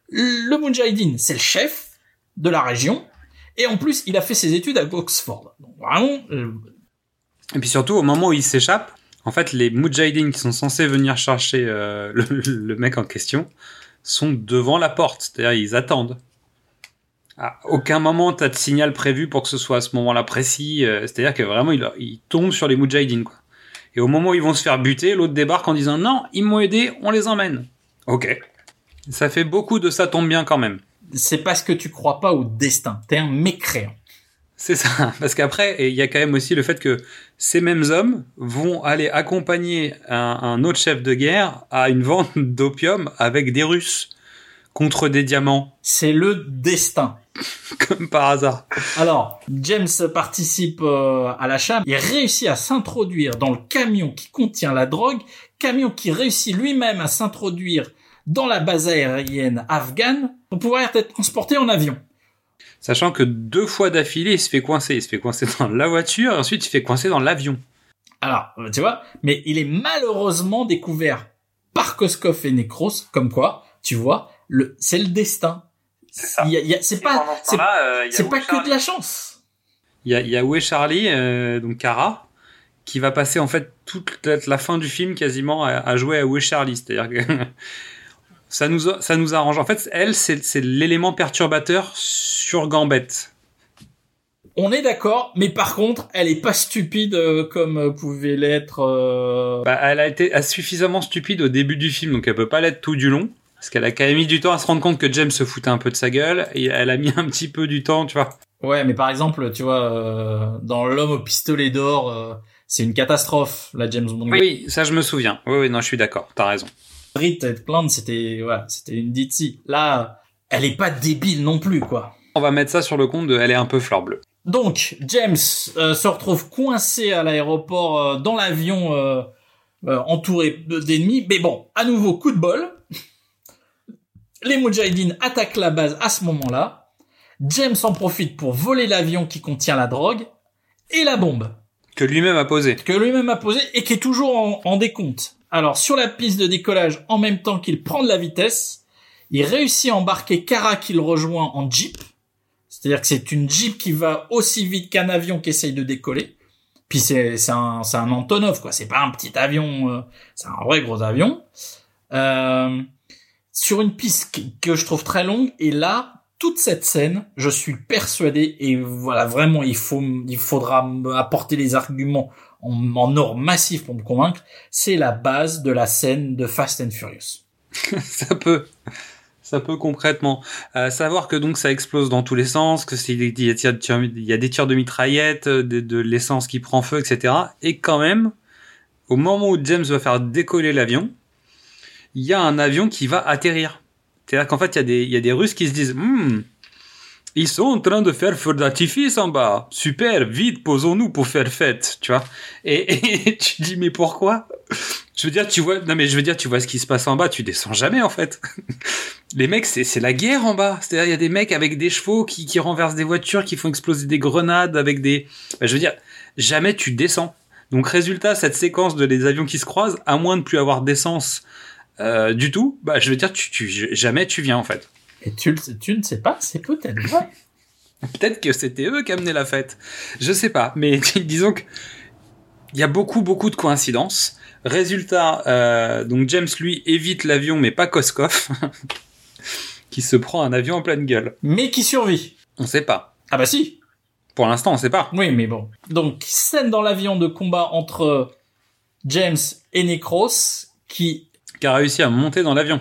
Le Mujahideen, c'est le chef de la région. Et en plus, il a fait ses études à Oxford. Vraiment, euh, Et puis surtout, au moment où il s'échappe, en fait, les Mujahideen qui sont censés venir chercher euh, le mec en question sont devant la porte. C'est-à-dire, ils attendent. À aucun moment, t'as de signal prévu pour que ce soit à ce moment-là précis. euh, C'est-à-dire que vraiment, il, il tombe sur les Mujahideen, quoi. Et au moment où ils vont se faire buter, l'autre débarque en disant non, ils m'ont aidé, on les emmène. Ok. Ça fait beaucoup de ça tombe bien quand même. c'est parce que tu crois pas au destin. T'es un mécréant. C'est ça, parce qu'après, et il y a quand même aussi le fait que ces mêmes hommes vont aller accompagner un, un autre chef de guerre à une vente d'opium avec des Russes contre des diamants, C'est le destin. comme par hasard. Alors, James participe euh, à l'achat. Il réussit à s'introduire dans le camion qui contient la drogue. Camion qui réussit lui-même à s'introduire dans la base aérienne afghane pour pouvoir être transporté en avion. Sachant que deux fois d'affilée, il se fait coincer. Il se fait coincer dans la voiture et ensuite il se fait coincer dans l'avion. Alors, euh, tu vois, mais il est malheureusement découvert par Koskov et Necros, comme quoi, tu vois, le, c'est le destin. C'est ça. Il y a- il y a- c'est pas, c'est, c'est pas que de la chance. Il y a, il y a Où est Charlie, euh, donc Kara, qui va passer en fait toute la, la fin du film quasiment à, à jouer à Où est Charlie. C'est-à-dire que ça nous, a- ça nous arrange. En fait, elle, c'est c'est l'élément perturbateur sur Gambette. On est d'accord, mais par contre, elle est pas stupide euh, comme pouvait l'être. euh, Bah, elle a été suffisamment stupide au début du film, donc elle peut pas l'être tout du long. Parce qu'elle a quand même mis du temps à se rendre compte que James se foutait un peu de sa gueule, et elle a mis un petit peu du temps, tu vois. Ouais, mais par exemple, tu vois, euh, dans L'homme au pistolet d'or, euh, c'est une catastrophe, la James Bond. Oui, ça je me souviens. Oui, oui, non, je suis d'accord, t'as raison. Brit plainte, c'était, voilà, c'était une ditzy. Là, elle est pas débile non plus, quoi. On va mettre ça sur le compte de elle est un peu fleur bleue. Donc, James euh, se retrouve coincé à l'aéroport euh, dans l'avion euh, entouré de- d'ennemis. Mais bon, à nouveau, coup de bol. Les Mujahideen attaquent la base à ce moment-là. James en profite pour voler l'avion qui contient la drogue et la bombe Que lui-même a posé. que lui-même a posée et qui est toujours en, en décompte. Alors sur la piste de décollage, en même temps qu'il prend de la vitesse, il réussit à embarquer Kara qui le rejoint en Jeep. C'est-à-dire que c'est une Jeep qui va aussi vite qu'un avion qui essaye de décoller. Puis c'est un un Antonov quoi, c'est pas un petit avion, euh, c'est un vrai gros avion. Euh, sur une piste que je trouve très longue et là toute cette scène, je suis persuadé et voilà vraiment il faut il faudra apporter les arguments en, or massif pour me convaincre, c'est la base de la scène de Fast and Furious. ça peut. Ça peut concrètement. Euh, savoir que donc ça explose dans tous les sens, que il y a, des tirs de mitraillette, euh, de, l'essence qui prend feu, etc. Et quand même, au moment où James va faire décoller l'avion, il y a un avion qui va atterrir. C'est-à-dire qu'en fait, il y, a des, il y a des Russes qui se disent Hmm, ils sont en train de faire feu d'artifice en bas. Super, vite, posons-nous pour faire fête, tu vois. Et, tu dis, mais pourquoi? Je veux dire, tu vois, non mais je veux dire, tu vois ce qui se passe en bas, tu descends jamais en fait. Les mecs, c'est la guerre en bas. C'est-à-dire, il y a des mecs avec des chevaux qui, qui renversent des voitures, qui font exploser des grenades avec des. Bah, je veux dire, jamais tu descends. Donc résultat, cette séquence de les avions qui se croisent, à moins de plus avoir d'essence euh, du tout, bah je veux dire, tu, tu, jamais tu viens en fait. Et tu, ne sais pas, c'est peut-être vrai. Peut-être que c'était eux qui amenaient la fête. Je sais pas, mais disons que il y a beaucoup beaucoup de coïncidences. Résultat, euh, donc James lui évite l'avion, mais pas Koskov, qui se prend un avion en pleine gueule. Mais qui survit? On sait pas. Ah bah si. Pour l'instant, on sait pas. Oui, mais bon. Donc, scène dans l'avion de combat entre James et Necros, qui, Qui a réussi à monter dans l'avion.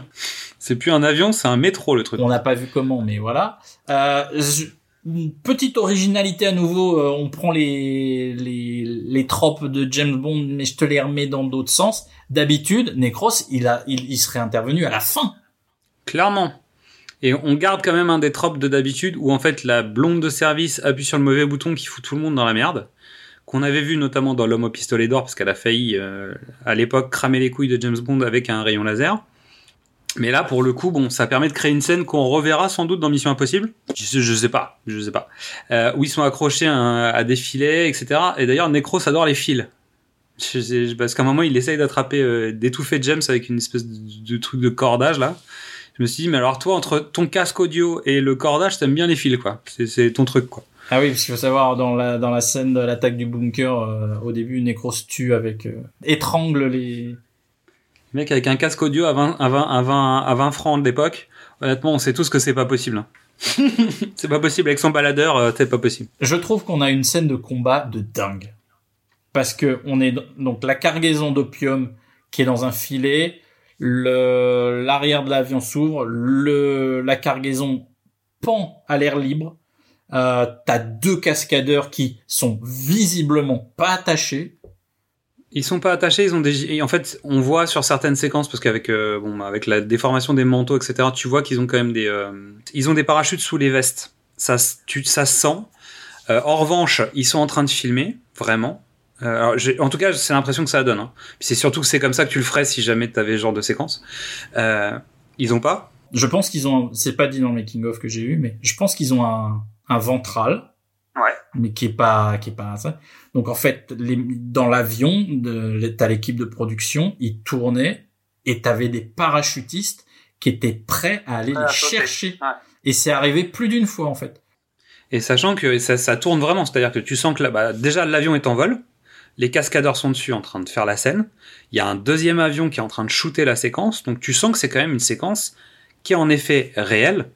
C'est plus un avion, c'est un métro le truc. on n'a pas vu comment, mais voilà. Euh, une petite originalité à nouveau, euh, on prend les, les, les tropes de James Bond, mais je te les remets dans d'autres sens. D'habitude, Necros, il a, il, il serait intervenu à la fin. Clairement. Et on garde quand même un des tropes de d'habitude où en fait la blonde de service appuie sur le mauvais bouton qui fout tout le monde dans la merde. Qu'on avait vu notamment dans L'homme au pistolet d'or parce qu'elle a failli euh, à l'époque cramer les couilles de James Bond avec un rayon laser. Mais là, pour le coup, bon, ça permet de créer une scène qu'on reverra sans doute dans Mission Impossible. Je sais, je sais pas, je sais pas. Euh, où ils sont accrochés à, des filets, etc. Et d'ailleurs, Necros adore les fils. Je parce qu'à un moment, il essaye d'attraper, euh, d'étouffer James avec une espèce de, truc de cordage là. Je me suis dit, mais alors toi, entre ton casque audio et le cordage, t'aimes bien les fils, quoi. C'est- ton truc, quoi. Ah oui, parce qu'il faut savoir, dans la, dans la scène de l'attaque du bunker, euh, au début, Necros tue avec, étrangle les, Mec avec un casque audio à 20, à 20, à 20, à 20 francs de l'époque, honnêtement, on sait tous que c'est pas possible. hein. c'est pas possible. Avec son baladeur, euh, c'est pas possible. Je trouve qu'on a une scène de combat de dingue. Parce que on est, donc la cargaison d'opium qui est dans un filet, le, l'arrière de l'avion s'ouvre, la cargaison pend à l'air libre, euh, t'as deux cascadeurs qui sont visiblement pas attachés. Ils sont pas attachés, ils ont des. en fait, on voit sur certaines séquences, parce qu'avec euh, bon, avec la déformation des manteaux, etc., tu vois qu'ils ont quand même des. euh, ils ont des parachutes sous les vestes. Ça, tu, ça se sent. Euh, en revanche, ils sont en train de filmer, vraiment. Euh, alors, en tout cas, c'est l'impression que ça donne. Hein. C'est surtout que c'est comme ça que tu le ferais si jamais t'avais ce genre de séquence. Euh, ils ont pas. Je pense qu'ils ont, c'est pas dit dans le making of que j'ai eu, mais je pense qu'ils ont un, un ventral. Ouais. Mais qui est pas, qui est pas ça. Donc en fait, les, dans l'avion, de, t'as l'équipe de production, ils tournaient et t'avais des parachutistes qui étaient prêts à aller Ouais, les chercher. Ouais. Et c'est arrivé plus d'une fois en fait. Et sachant que ça, ça tourne vraiment, c'est-à-dire que tu sens que là, bah, déjà l'avion est en vol, les cascadeurs sont dessus en train de faire la scène, il y a un deuxième avion qui est en train de shooter la séquence, donc tu sens que c'est quand même une séquence qui est en effet réelle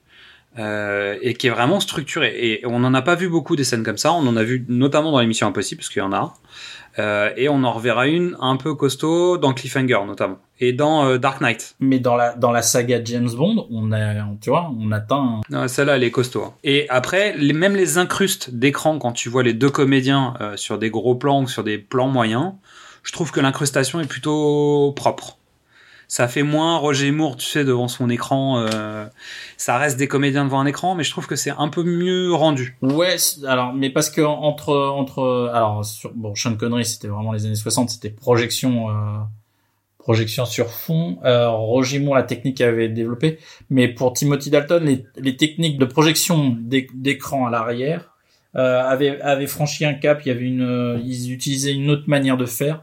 euh, et qui est vraiment structurée. Et on n'en a pas vu beaucoup des scènes comme ça, on en a vu notamment dans l'émission Impossible, parce qu'il y en a, euh, et on en reverra une un peu costaud dans Cliffhanger notamment, et dans euh, Dark Knight. Mais dans la dans la saga James Bond, on a, tu vois, on atteint. Non, celle-là, elle est costaud. hein. Et après, les, même les incrustes d'écran, quand tu vois les deux comédiens euh, sur des gros plans ou sur des plans moyens, je trouve que l'incrustation est plutôt propre. Ça fait moins Roger Moore, tu sais, devant son écran. euh, ça reste des comédiens devant un écran, mais je trouve que c'est un peu mieux rendu. Ouais, alors, mais parce que entre entre, alors, sur, bon, Sean Connery, c'était vraiment les années 60, c'était projection, euh, projection sur fond. Euh, Roger Moore, la technique qu'il avait développée, mais pour Timothy Dalton, les, les techniques de projection d'é- d'écran à l'arrière euh, avaient avaient franchi un cap. Il y avait une, euh, ils utilisaient une autre manière de faire.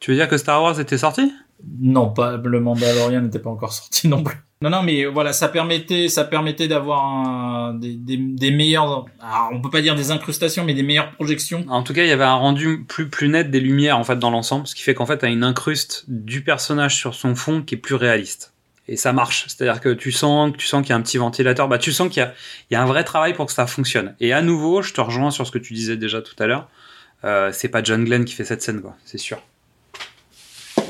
Tu veux dire que Star Wars était sorti? Non, pas le Mandalorian n'était pas encore sorti non plus. Non, non, mais voilà, ça permettait, ça permettait d'avoir des, des, des meilleurs, alors, on peut pas dire des incrustations, mais des meilleures projections. En tout cas, il y avait un rendu plus, plus net des lumières en fait dans l'ensemble, ce qui fait qu'en fait, t'as une incruste du personnage sur son fond qui est plus réaliste. Et ça marche. C'est-à-dire que tu sens, que tu sens qu'il y a un petit ventilateur. Bah, tu sens qu'il y a, il y a un vrai travail pour que ça fonctionne. Et à nouveau, je te rejoins sur ce que tu disais déjà tout à l'heure. Euh, c'est pas John Glenn qui fait cette scène, quoi. C'est sûr.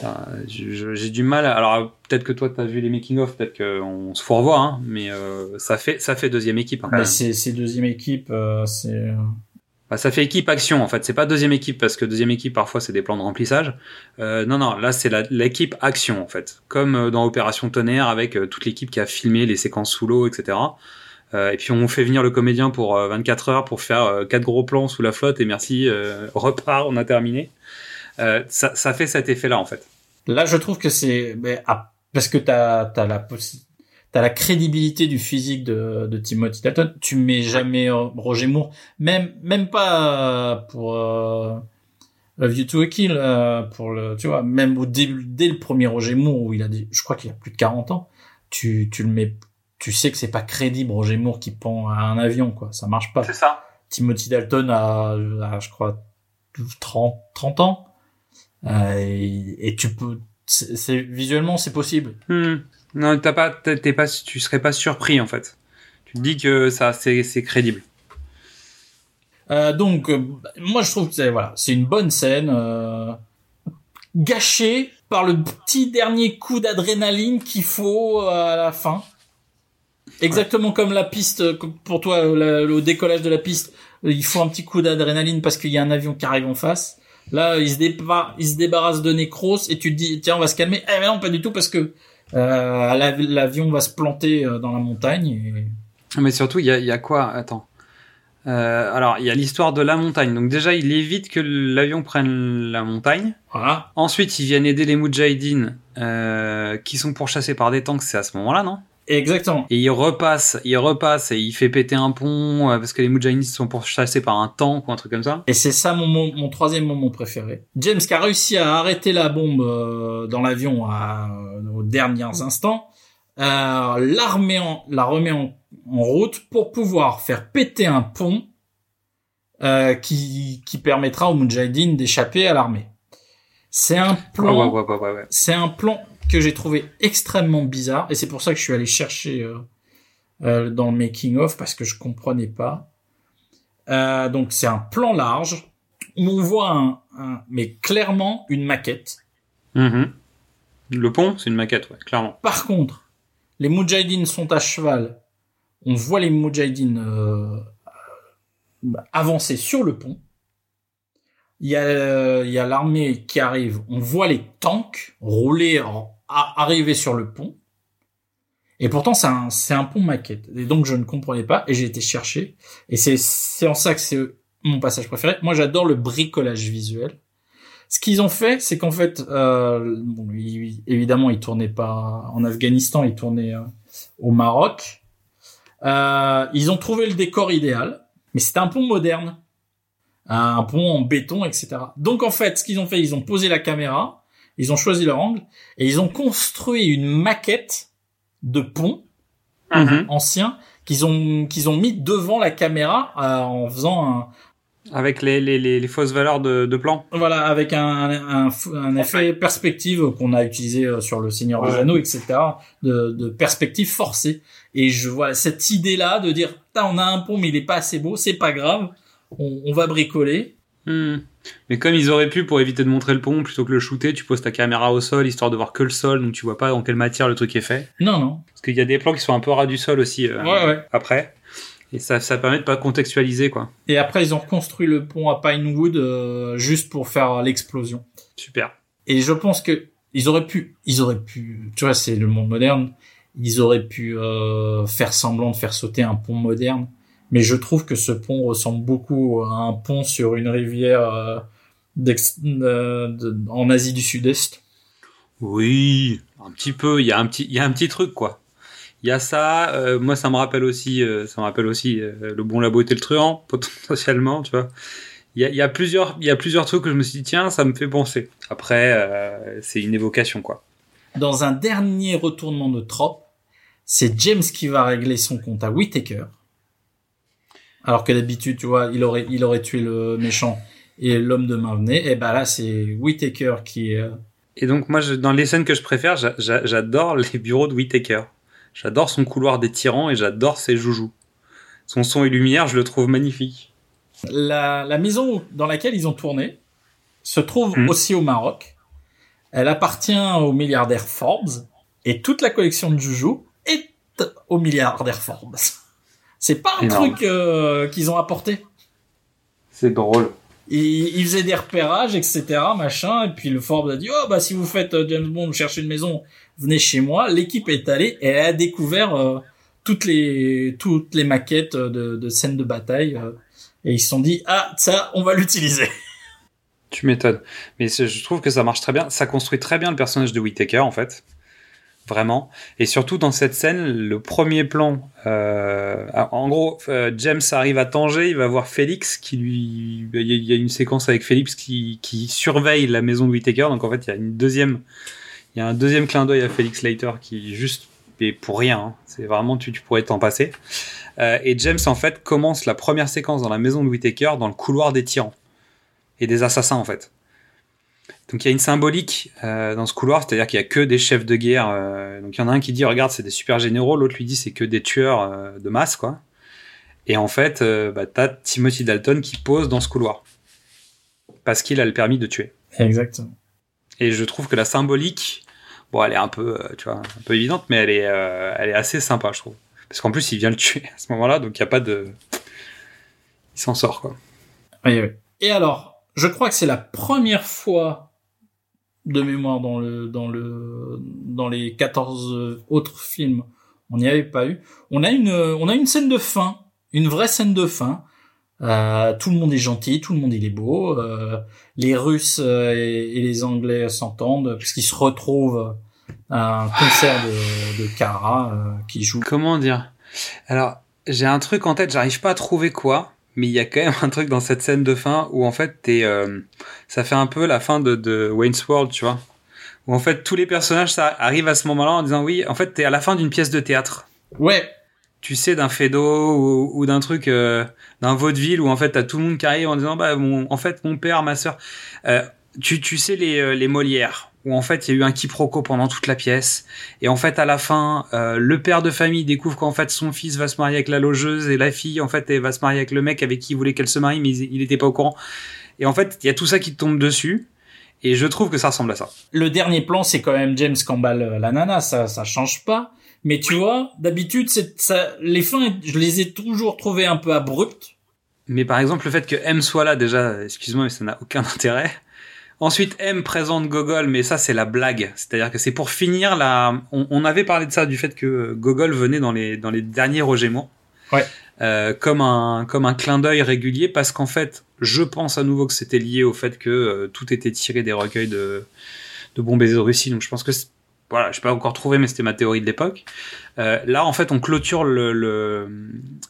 Euh, J'ai du mal. à- Alors peut-être que toi t'as vu les making of, peut-être qu'on se faut revoir, hein, mais euh, ça fait ça fait deuxième équipe. hein, même. c'est, deuxième équipe, euh, c'est, Bah, ça fait équipe action en fait. C'est pas deuxième équipe parce que deuxième équipe parfois c'est des plans de remplissage. Euh, non non, là c'est l'équipe action en fait, comme euh, dans Opération Tonnerre avec euh, toute l'équipe qui a filmé les séquences sous l'eau, etc. Euh, et puis on fait venir le comédien pour euh, 24 heures pour faire euh, quatre gros plans sous la flotte et merci, euh, repart, on a terminé. Euh, ça, ça fait cet effet-là en fait. Là, je trouve que c'est ah, parce que t'as t'as la possi- t'as la crédibilité du physique de, de Timothy Dalton. Tu mets jamais euh, Roger Moore, même même pas euh, pour euh, A View to a Kill, euh, pour le tu vois même au début dès le premier Roger Moore où il a des, je crois qu'il a plus de 40 ans. Tu tu le mets, tu sais que c'est pas crédible Roger Moore qui pend à un avion quoi. Ça marche pas. ça. Timothy Dalton a, a, je crois 30 30 ans et, et tu peux c'est visuellement c'est possible Hmm. Non, t'as pas, t'es pas, tu serais pas surpris en fait. Tu te dis que ça, c'est c'est crédible. Euh, donc euh, moi je trouve que c'est voilà c'est une bonne scène euh, gâchée par le petit dernier coup d'adrénaline qu'il faut euh, à la fin exactement comme la piste euh, pour toi euh, la- le décollage de la piste euh, il faut un petit coup d'adrénaline parce qu'il y a un avion qui arrive en face là il se, dépa- il se débarrasse de Necros et tu te dis tiens on va se calmer eh mais non pas du tout parce que euh, la- l'avion va se planter euh, dans la montagne et... Mais surtout, il y a, il y a quoi? Attends. Euh, alors, il y a l'histoire de la montagne. Donc déjà, il évite que l'avion prenne la montagne. voilà Ensuite, ils viennent aider les Moudjahidines euh, qui sont pourchassés par des tanks. C'est à ce moment-là, non? Exactement Et il repasse, il repasse et il fait péter un pont euh, parce que les Moudjahidines sont pourchassés par un tank ou un truc comme ça. Et c'est ça mon, mo- mon troisième moment préféré. James qui a réussi à arrêter la bombe euh, dans l'avion à, euh, aux derniers instants, euh, la remet en, la remet en, en route pour pouvoir faire péter un pont euh, qui, qui permettra aux Mujahideen d'échapper à l'armée. C'est un plan, ouais, ouais, ouais. c'est un plan que j'ai trouvé extrêmement bizarre et c'est pour ça que je suis allé chercher euh, euh, dans le making of parce que je comprenais pas. Euh, donc c'est un plan large où on voit un, un- mais clairement une maquette. Mhm. Le pont, c'est une maquette, ouais, clairement. Par contre, les Mujahideen sont à cheval. On voit les Mujahideen euh, euh, avancer sur le pont. Il y a, euh, il y a l'armée qui arrive. On voit les tanks rouler, en- a- arriver sur le pont. Et pourtant, c'est un, c'est un pont maquette. Et donc, je ne comprenais pas. Et j'ai été chercher. Et c'est, c'est en ça que c'est mon passage préféré. Moi, j'adore le bricolage visuel. Ce qu'ils ont fait, c'est qu'en fait, euh, bon, évidemment, ils tournaient pas en Afghanistan, ils tournaient euh, au Maroc. Euh, ils ont trouvé le décor idéal, mais c'était un pont moderne, un pont en béton, etc. Donc en fait, ce qu'ils ont fait, ils ont posé la caméra, ils ont choisi leur angle et ils ont construit une maquette de pont Mhm. ancien qu'ils ont qu'ils ont mis devant la caméra euh, en faisant un, Avec les, les, les, les fausses valeurs de, de plan. Voilà, avec un, un, un, effet perspective qu'on a utilisé euh, sur le Seigneur des Ouais. Anneaux, etc., de, de perspective forcée. Et je vois cette idée-là de dire, on a un pont, mais il est pas assez beau, c'est pas grave, on, on va bricoler. Hmm. Mais comme ils auraient pu, pour éviter de montrer le pont, plutôt que le shooter, tu poses ta caméra au sol, histoire de voir que le sol, donc tu vois pas dans quelle matière le truc est fait. Non, non. Parce qu'il y a des plans qui sont un peu ras du sol aussi euh, Ouais, ouais. après. Et ça, ça permet de pas contextualiser, quoi. Et après, ils ont reconstruit le pont à Pinewood euh, juste pour faire l'explosion. Super. Et je pense que ils auraient pu, ils auraient pu, tu vois, c'est le monde moderne. Ils auraient pu euh, faire semblant de faire sauter un pont moderne, mais je trouve que ce pont ressemble beaucoup à un pont sur une rivière euh, euh, de- en Asie du Sud-Est. Oui, un petit peu. Il y a un petit, il y a un petit truc, quoi. Il y a ça. euh, moi, ça me rappelle aussi, euh, ça me rappelle aussi euh, le bon, la beauté, le truand, potentiellement, tu vois. Il y a, il y a plusieurs, il y a plusieurs trucs que je me suis dit tiens, ça me fait penser. Après, euh, c'est une évocation quoi. Dans un dernier retournement de trope, c'est James qui va régler son compte à Whittaker. Alors que d'habitude, tu vois, il aurait, il aurait tué le méchant et l'homme de main venait. Et ben là, c'est Whittaker qui est... euh, Et donc moi, je- dans les scènes que je préfère, j'a- j'a- j'adore les bureaux de Whittaker. J'adore son couloir des tyrans et j'adore ses joujoux. Son son et lumière, je le trouve magnifique. La, la maison dans laquelle ils ont tourné se trouve Mhm. aussi au Maroc. Elle appartient au milliardaire Forbes et toute la collection de Juju est au milliardaire Forbes. C'est pas un Énorme. truc euh, qu'ils ont apporté. C'est drôle. Ils, ils faisaient des repérages, etc., machin, et puis le Forbes a dit, oh, bah, si vous faites euh, James Bond, cherchez une maison, venez chez moi. L'équipe est allée et elle a découvert euh, toutes les toutes les maquettes de, de scènes de bataille, euh, et ils se sont dit, ah, ça, on va l'utiliser. Tu m'étonnes. Mais je trouve que ça marche très bien. Ça construit très bien le personnage de Whittaker, en fait. Vraiment. Et surtout dans cette scène, le premier plan. euh, en gros, euh, James arrive à Tanger, il va voir Félix qui lui. Il y a- il y a une séquence avec Félix qui, surveille la maison de Whittaker. Donc en fait, il y a une deuxième. Il y a un deuxième clin d'œil à Félix Leiter qui juste est pour rien. hein. C'est vraiment tu, tu pourrais t'en passer. Euh, et James en fait commence la première séquence dans la maison de Whittaker dans le couloir des tyrans et des assassins en fait. Donc il y a une symbolique euh, dans ce couloir, c'est-à-dire qu'il y a que des chefs de guerre. euh, donc il y en a un qui dit regarde c'est des super généraux, l'autre lui dit c'est que des tueurs euh, de masse quoi. Et en fait bah, t'as Timothy Dalton qui pose dans ce couloir parce qu'il a le permis de tuer. Exactement. Et je trouve que la symbolique, bon elle est un peu tu vois un peu évidente, mais elle est elle est assez sympa je trouve. Parce qu'en plus il vient le tuer à ce moment-là, donc il y a pas de il s'en sort quoi. Oui, oui. Et alors, je crois que c'est la première fois de mémoire dans le dans le dans les 14 autres films, on n'y avait pas eu. On a une une scène de fin, une vraie scène de fin. Euh, tout le monde est gentil, tout le monde il est beau. euh, les Russes euh, et, et les Anglais s'entendent puisqu'ils se retrouvent à un concert de, de Cara euh, qui joue. Comment dire? Alors, j'ai un truc en tête, j'arrive pas à trouver quoi, mais il y a quand même un truc dans cette scène de fin où en fait t'es, euh, ça fait un peu la fin de, de Wayne's World, tu vois, où en fait tous les personnages ça arrivent à ce moment-là en disant oui, en fait t'es à la fin d'une pièce de théâtre. Ouais, Tu sais d'un Fedo ou, ou d'un truc, euh, d'un vaudeville où en fait t'as tout le monde qui arrive en disant bah mon, en fait mon père, ma sœur, euh, tu, tu sais les, euh, les Molières où en fait il y a eu un quiproquo pendant toute la pièce. Et en fait à la fin euh, le père de famille découvre qu'en fait son fils va se marier avec la logeuse et la fille en fait elle va se marier avec le mec avec qui il voulait qu'elle se marie mais il il était pas au courant. Et en fait il y a tout ça qui tombe dessus. Et je trouve que ça ressemble à ça. Le dernier plan, c'est quand même James emballe euh, la nana, ça, ça change pas. Mais tu vois, d'habitude, c'est, ça, les fins, je les ai toujours trouvées un peu abruptes. mais par exemple le fait que M soit là déjà excuse-moi mais ça n'a aucun intérêt Ensuite, M présente Gogol, mais ça c'est la blague. C'est-à-dire que c'est pour finir la. On, on avait parlé de ça, du fait que Gogol venait dans les dans les derniers Roger Moore. Ouais. Euh, comme un comme un clin d'œil régulier, parce qu'en fait, je pense à nouveau que c'était lié au fait que euh, tout était tiré des recueils de de Bon baiser de Russie. Donc je pense que voilà, je pas encore trouvé, mais c'était ma théorie de l'époque. Euh, là, en fait, on clôture le le-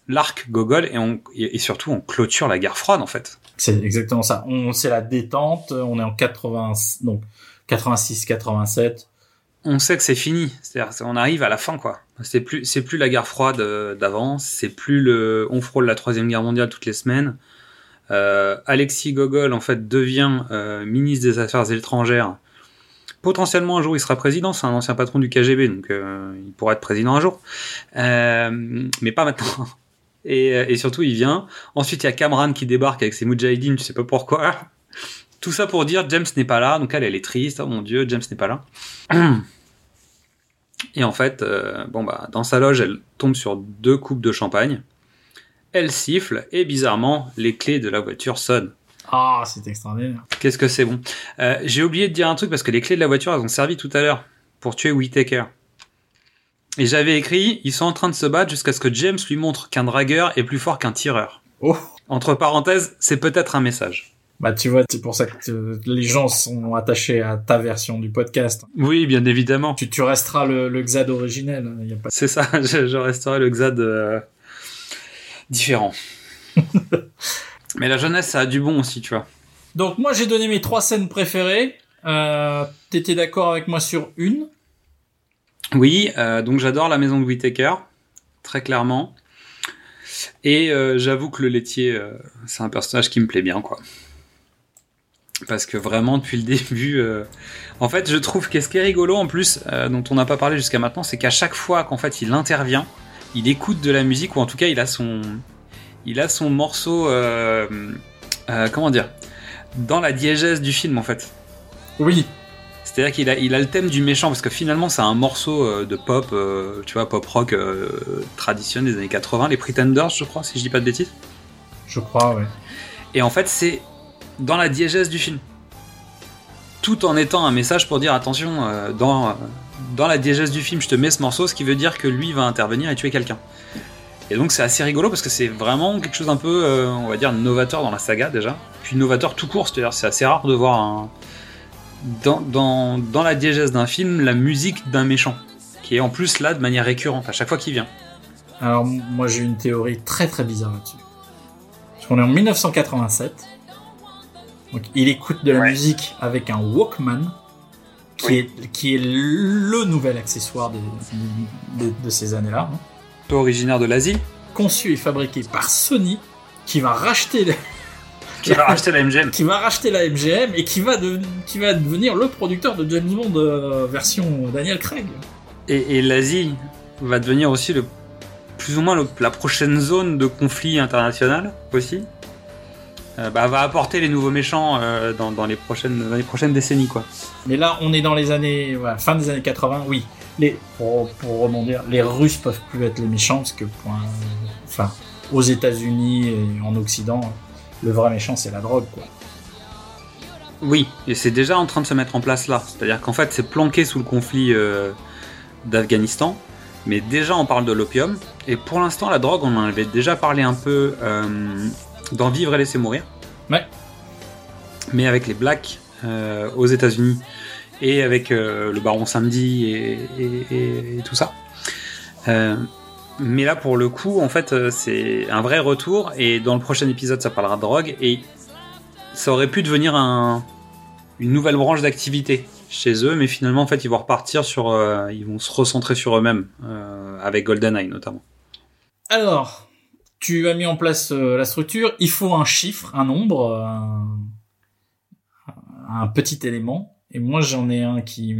l'arc Gogol et on et, et surtout on clôture la guerre froide en fait. C'est exactement ça. On, c'est la détente, on est en 80, donc 86, 87. on sait que c'est fini. C'est-à-dire, on arrive à la fin, quoi. C'est plus, la guerre froide euh, d'avant. C'est plus le, on frôle la troisième guerre mondiale toutes les semaines. Euh, Alexis Gogol, en fait, devient euh, ministre des Affaires étrangères. Potentiellement un jour, il sera président. C'est un ancien patron du KGB, donc il pourra être président un jour, mais pas maintenant. Et, euh, et surtout, il vient. Ensuite, il y a Kamran qui débarque avec ses Mujahideen, tu sais pas pourquoi. Tout ça pour dire James n'est pas là, donc elle, elle est triste. Oh mon Dieu, James n'est pas là. Et en fait, euh, bon bah, dans sa loge, elle tombe sur deux coupes de champagne. Elle siffle et bizarrement, les clés de la voiture sonnent. Ah, c'est extraordinaire. Qu'est-ce que c'est bon Euh, J'ai oublié de dire un truc parce que les clés de la voiture, elles ont servi tout à l'heure pour tuer Whittaker. Et j'avais écrit, ils sont en train de se battre jusqu'à ce que James lui montre qu'un dragueur est plus fort qu'un tireur. Oh. Entre parenthèses, c'est peut-être un message. Bah, tu vois, c'est pour ça que euh, les gens sont attachés à ta version du podcast. Oui, bien évidemment. Tu, tu resteras le, le Xad originel. hein, Y a pas... C'est ça, je, je resterai le Xad euh, différent. Mais la jeunesse, ça a du bon aussi, tu vois. Donc moi j'ai donné mes trois scènes préférées. Euh, T'étais d'accord avec moi sur une Oui, euh, donc j'adore la maison de Whittaker, très clairement. Et euh, j'avoue que le laitier, euh, c'est un personnage qui me plaît bien, quoi. Parce que vraiment, depuis le début... euh, En fait, je trouve que ce qui est rigolo, en plus, euh, dont on n'a pas parlé jusqu'à maintenant, c'est qu'à chaque fois qu'en fait il intervient, il écoute de la musique, ou en tout cas il a son... Il a son morceau... comment dire Dans la diégèse du film, en fait. Oui. C'est-à-dire qu'il a, il a le thème du méchant, parce que finalement c'est un morceau euh, de pop, euh, tu vois, pop rock euh, traditionnel des années 80, les Pretenders, je crois, si je dis pas de bêtises. Je crois, ouais. Et en fait, c'est dans la diégèse du film. Tout en étant un message pour dire attention, euh, dans, dans la diégèse du film, je te mets ce morceau, ce qui veut dire que lui va intervenir et tuer quelqu'un. Et donc c'est assez rigolo parce que c'est vraiment quelque chose d'un peu, euh, on va dire, novateur dans la saga déjà. Puis novateur tout court, c'est-à-dire c'est assez rare de voir un, dans, dans, dans la diégèse d'un film la musique d'un méchant, qui est en plus là de manière récurrente à chaque fois qu'il vient. Alors moi j'ai une théorie très très bizarre là-dessus. Parce qu'on est en 1987. Donc il écoute de la Ouais. musique avec un Walkman, qui, est, qui est le nouvel accessoire de, de ces années-là. hein. Toi originaire de l'Asie, Conçu et fabriqué par Sony, qui va racheter qui va racheter la MGM. qui va racheter la MGM et qui va, de- qui va devenir le producteur de James Bond euh, version Daniel Craig. Et, et l'Asie va devenir aussi le plus ou moins le- la prochaine zone de conflit international aussi. Euh, bah, va apporter les nouveaux méchants euh, dans, dans les prochaines dans les prochaines décennies quoi. Mais là, on est dans les années, voilà, fin des années 80, oui. Les, pour, pour rebondir, les Russes peuvent plus être les méchants parce que, un- enfin, aux États-Unis et en Occident, le vrai méchant c'est la drogue, quoi. Oui, et c'est déjà en train de se mettre en place là. C'est-à-dire qu'en fait c'est planqué sous le conflit euh, d'Afghanistan, mais déjà on parle de l'opium. Et pour l'instant la drogue on en avait déjà parlé un peu euh, dans Vivre et laisser mourir. Ouais. mais avec les blacks euh, aux États-Unis et avec le baron Samedi et, et- et- et tout ça. Mais là, pour le coup, en fait, euh, c'est un vrai retour et dans le prochain épisode, ça parlera de drogue et ça aurait pu devenir un, une nouvelle branche d'activité chez eux, mais finalement, en fait, ils vont repartir sur, euh, ils vont se recentrer sur eux-mêmes euh, avec GoldenEye notamment. Alors, tu as mis en place la structure, il faut un chiffre, un nombre, un, un petit élément. Et moi, j'en ai un qui,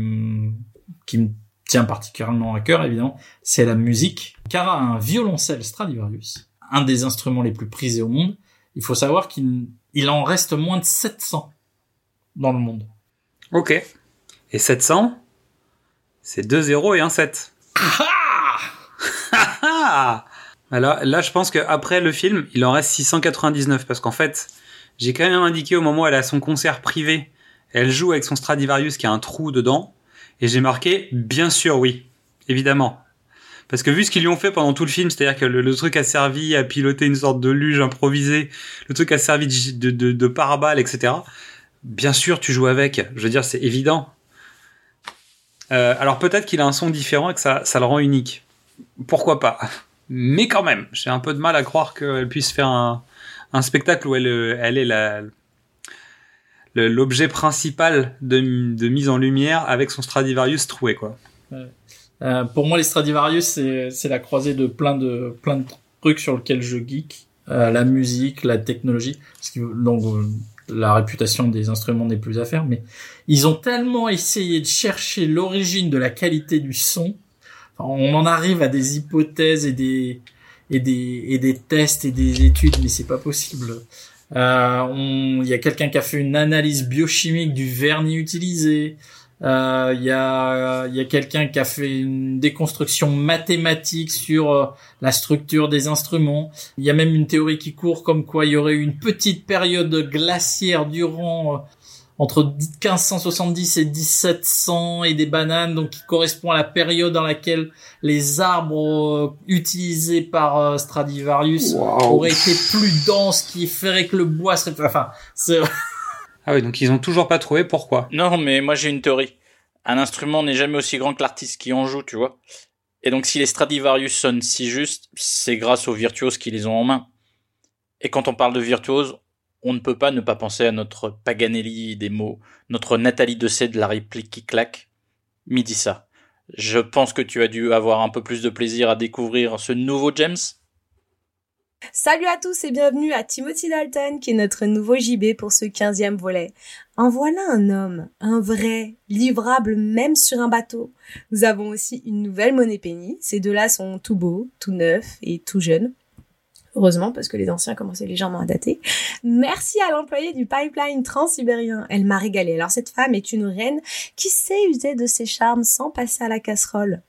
qui me tient particulièrement à cœur, évidemment, c'est la musique. Car un violoncelle Stradivarius, un des instruments les plus prisés au monde, il faut savoir qu'il il en reste moins de 700 dans le monde. Ok. Et 700, c'est 2 0 et un 7. Ah Alors là, je pense qu'après le film, il en reste 699 parce qu'en fait, j'ai quand même indiqué au moment où elle a son concert privé, elle joue avec son Stradivarius qui a un trou dedans, et j'ai marqué bien sûr oui, évidemment. Parce que vu ce qu'ils lui ont fait pendant tout le film, c'est-à-dire que le, truc a servi à piloter une sorte de luge improvisée, le truc a servi de, de, etc. Bien sûr, tu joues avec. Je veux dire, c'est évident. Euh, alors peut-être qu'il a un son différent et que ça, le rend unique. Pourquoi pas? Mais quand même, j'ai un peu de mal à croire qu'elle puisse faire un, spectacle où elle, elle est la, l'objet principal de, mise en lumière avec son Stradivarius troué, quoi. Euh, pour moi, les Stradivarius, c'est la croisée de plein de plein de trucs sur lesquels je geek. Euh, la musique, la technologie, ce qui, donc euh, la réputation des instruments n'est plus à faire, mais ils ont tellement essayé de chercher l'origine de la qualité du son. On en arrive à des hypothèses et des et des et des tests et des études, mais c'est pas possible. Euh, Il y a quelqu'un qui a fait une analyse biochimique du vernis utilisé. Euh, Il y a, y a quelqu'un qui a fait une déconstruction mathématique sur euh, la structure des instruments. Il y a même une théorie qui court comme quoi il y aurait eu une petite période glaciaire durant entre 1570 et 1700 et des bananes, donc qui correspond à la période dans laquelle les arbres euh, utilisés par euh, Stradivarius auraient été plus denses, qui ferait que le bois serait... Enfin, c'est... Ah oui, donc ils ont toujours pas trouvé pourquoi? Non, mais moi j'ai une théorie. Un instrument n'est jamais aussi grand que l'artiste qui en joue, tu vois. Et donc si les Stradivarius sonnent si juste, c'est grâce aux virtuoses qui les ont en main. Et quand on parle de virtuoses, on ne peut pas ne pas penser à notre Paganelli des mots, notre Nathalie Dessay de la réplique qui claque. Midissa, je pense que tu as dû avoir un peu plus de plaisir à découvrir ce nouveau James. Salut à tous et bienvenue à Timothy Dalton qui est notre nouveau JB pour ce quinzième volet. En voilà un homme, un vrai, livrable même sur un bateau. Nous avons aussi une nouvelle monnaie penny. Ces deux-là sont tout beaux, tout neufs et tout jeunes. Heureusement, parce que les anciens commençaient légèrement à dater. Merci à l'employé du pipeline transsibérien. Elle m'a régalé. Alors cette femme est une reine qui sait user de ses charmes sans passer à la casserole.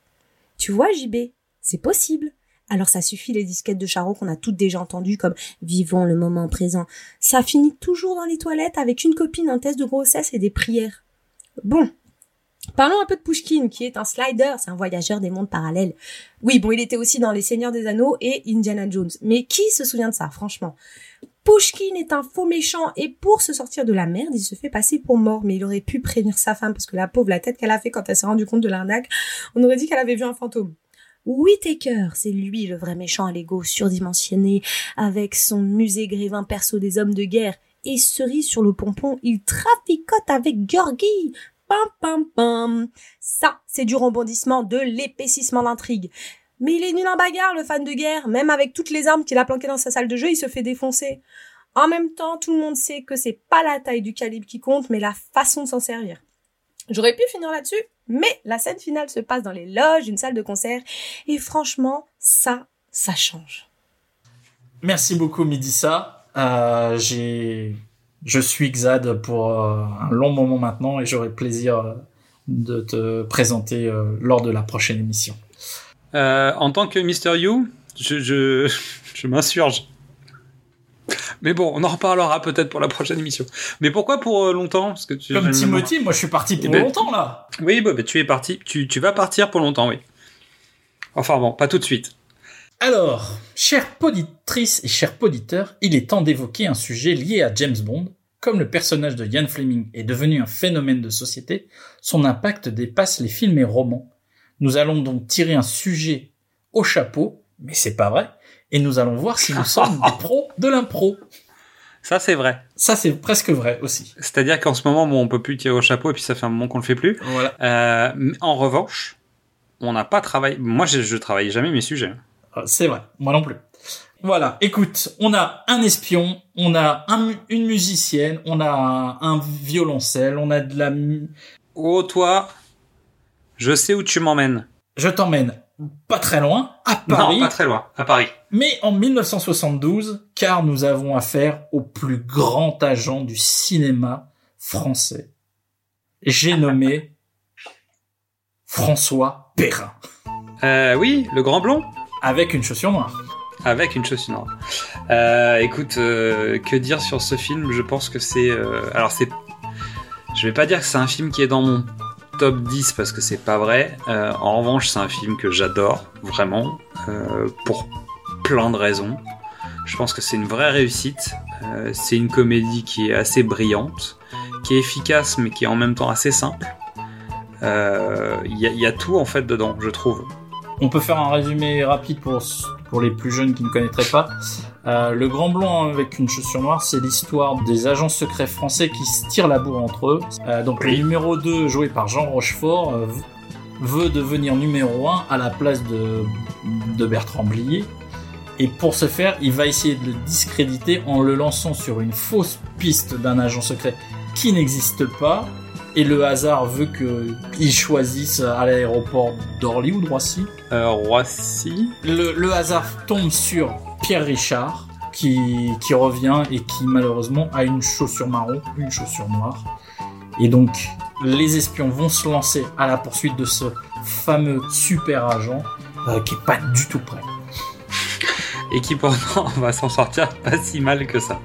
Tu vois, JB, c'est possible. Alors ça suffit les disquettes de Charo qu'on a toutes déjà entendues comme Vivons le moment présent. Ça finit toujours dans les toilettes avec une copine, un test de grossesse et des prières. Bon. Parlons un peu de Pushkin, qui est un slider, c'est un voyageur des mondes parallèles. Oui, bon, il était aussi dans Les Seigneurs des Anneaux et Indiana Jones. Mais qui se souvient de ça, franchement? Pushkin est un faux méchant et pour se sortir de la merde, il se fait passer pour mort. Mais il aurait pu prévenir sa femme parce que la pauvre, la tête qu'elle a fait quand elle s'est rendue compte de l'arnaque, on aurait dit qu'elle avait vu un fantôme. Whitaker, c'est lui le vrai méchant à l'ego surdimensionné, avec son musée grévin perso des hommes de guerre. Et cerise sur le pompon, il traficote avec Georgie. Pam pam pam. Ça, c'est du rebondissement, de l'épaississement d'intrigue. Mais il est nul en bagarre, le fan de guerre. Même avec toutes les armes qu'il a planquées dans sa salle de jeu, il se fait défoncer. En même temps, tout le monde sait que c'est pas la taille du calibre qui compte, mais la façon de s'en servir. J'aurais pu finir là-dessus, mais la scène finale se passe dans les loges d'une salle de concert, et franchement, ça, ça change. Merci beaucoup, Midissa. Euh, j'ai, je suis Xad pour euh, un long moment maintenant et j'aurai plaisir euh, de te présenter euh, lors de la prochaine émission. Euh, en tant que Mr. You, je, je, je m'insurge. Mais bon, on en reparlera peut-être pour la prochaine émission. Mais pourquoi pour euh, longtemps? Parce que tu, Comme Timothy, moi je suis parti pour longtemps là. Oui, bah, bah, tu es parti. Tu, tu vas partir pour longtemps, oui. Enfin bon, pas tout de suite. Alors, chères poditrices et chers poditeurs, il est temps d'évoquer un sujet lié à James Bond. Comme le personnage de Ian Fleming est devenu un phénomène de société, son impact dépasse les films et romans. Nous allons donc tirer un sujet au chapeau, mais c'est pas vrai, et nous allons voir si nous sommes des pros de l'impro. Ça, c'est vrai. Ça, c'est presque vrai aussi. C'est-à-dire qu'en ce moment, bon, on peut plus tirer au chapeau et puis ça fait un moment qu'on le fait plus. Voilà. Euh, mais en revanche, on n'a pas travaillé. Moi, je, je travaille jamais mes sujets. Euh, C'est vrai, moi non plus. Voilà, écoute, on a un espion, on a un une musicienne, on a un, un violoncelle, on a de la... Oh, toi, je sais où tu m'emmènes. Je t'emmène pas très loin, à Paris, Non, pas très loin, à Paris. mais en 1972, car nous avons affaire au plus grand agent du cinéma français. J'ai nommé François Perrin, Euh, oui, le grand blond avec une chaussure noire. avec une chaussure noire. Euh, écoute, euh, que dire sur ce film? Je pense que c'est. euh, alors, c'est. Je vais pas dire que c'est un film qui est dans mon top 10 parce que c'est pas vrai. Euh, en revanche, c'est un film que j'adore, vraiment, pour plein de raisons. Je pense que c'est une vraie réussite. C'est une comédie qui est assez brillante, qui est efficace mais qui est en même temps assez simple. Il y a tout en fait dedans, je trouve. On peut faire un résumé rapide pour, pour les plus jeunes qui ne connaîtraient pas. Euh, le Grand Blanc avec une chaussure noire, c'est l'histoire des agents secrets français qui se tirent la bourre entre eux. Euh, donc le numéro 2, joué par Jean Rochefort, euh, veut devenir numéro 1 à la place de, de Bertrand Blier. Et pour ce faire, il va essayer de le discréditer en le lançant sur une fausse piste d'un agent secret qui n'existe pas. Et le hasard veut qu'il choisisse à l'aéroport d'Orly ou de Roissy Euh, Roissy. le, le hasard tombe sur Pierre Richard qui, qui revient et qui malheureusement a une chaussure marron, une chaussure noire. Et donc les espions vont se lancer à la poursuite de ce fameux super agent euh, qui est pas du tout prêt. et qui pourtant va s'en sortir pas si mal que ça.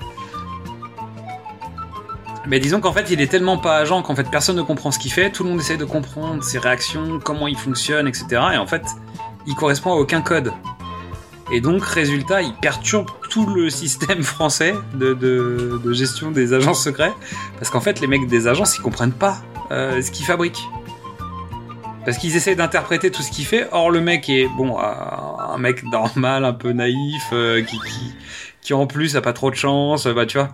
Mais disons qu'en fait, il est tellement pas agent qu'en fait personne ne comprend ce qu'il fait, tout le monde essaie de comprendre ses réactions, comment il fonctionne, etc. Et en fait, il correspond à aucun code. Et donc, résultat, il perturbe tout le système français de, gestion des agences secrets, parce qu'en fait, les mecs des agences, ils comprennent pas euh, ce qu'ils fabriquent. Parce qu'ils essaient d'interpréter tout ce qu'il fait. Or, le mec est, bon, un mec normal, un peu naïf, euh, qui, qui, qui en plus a pas trop de chance, euh, bah tu vois.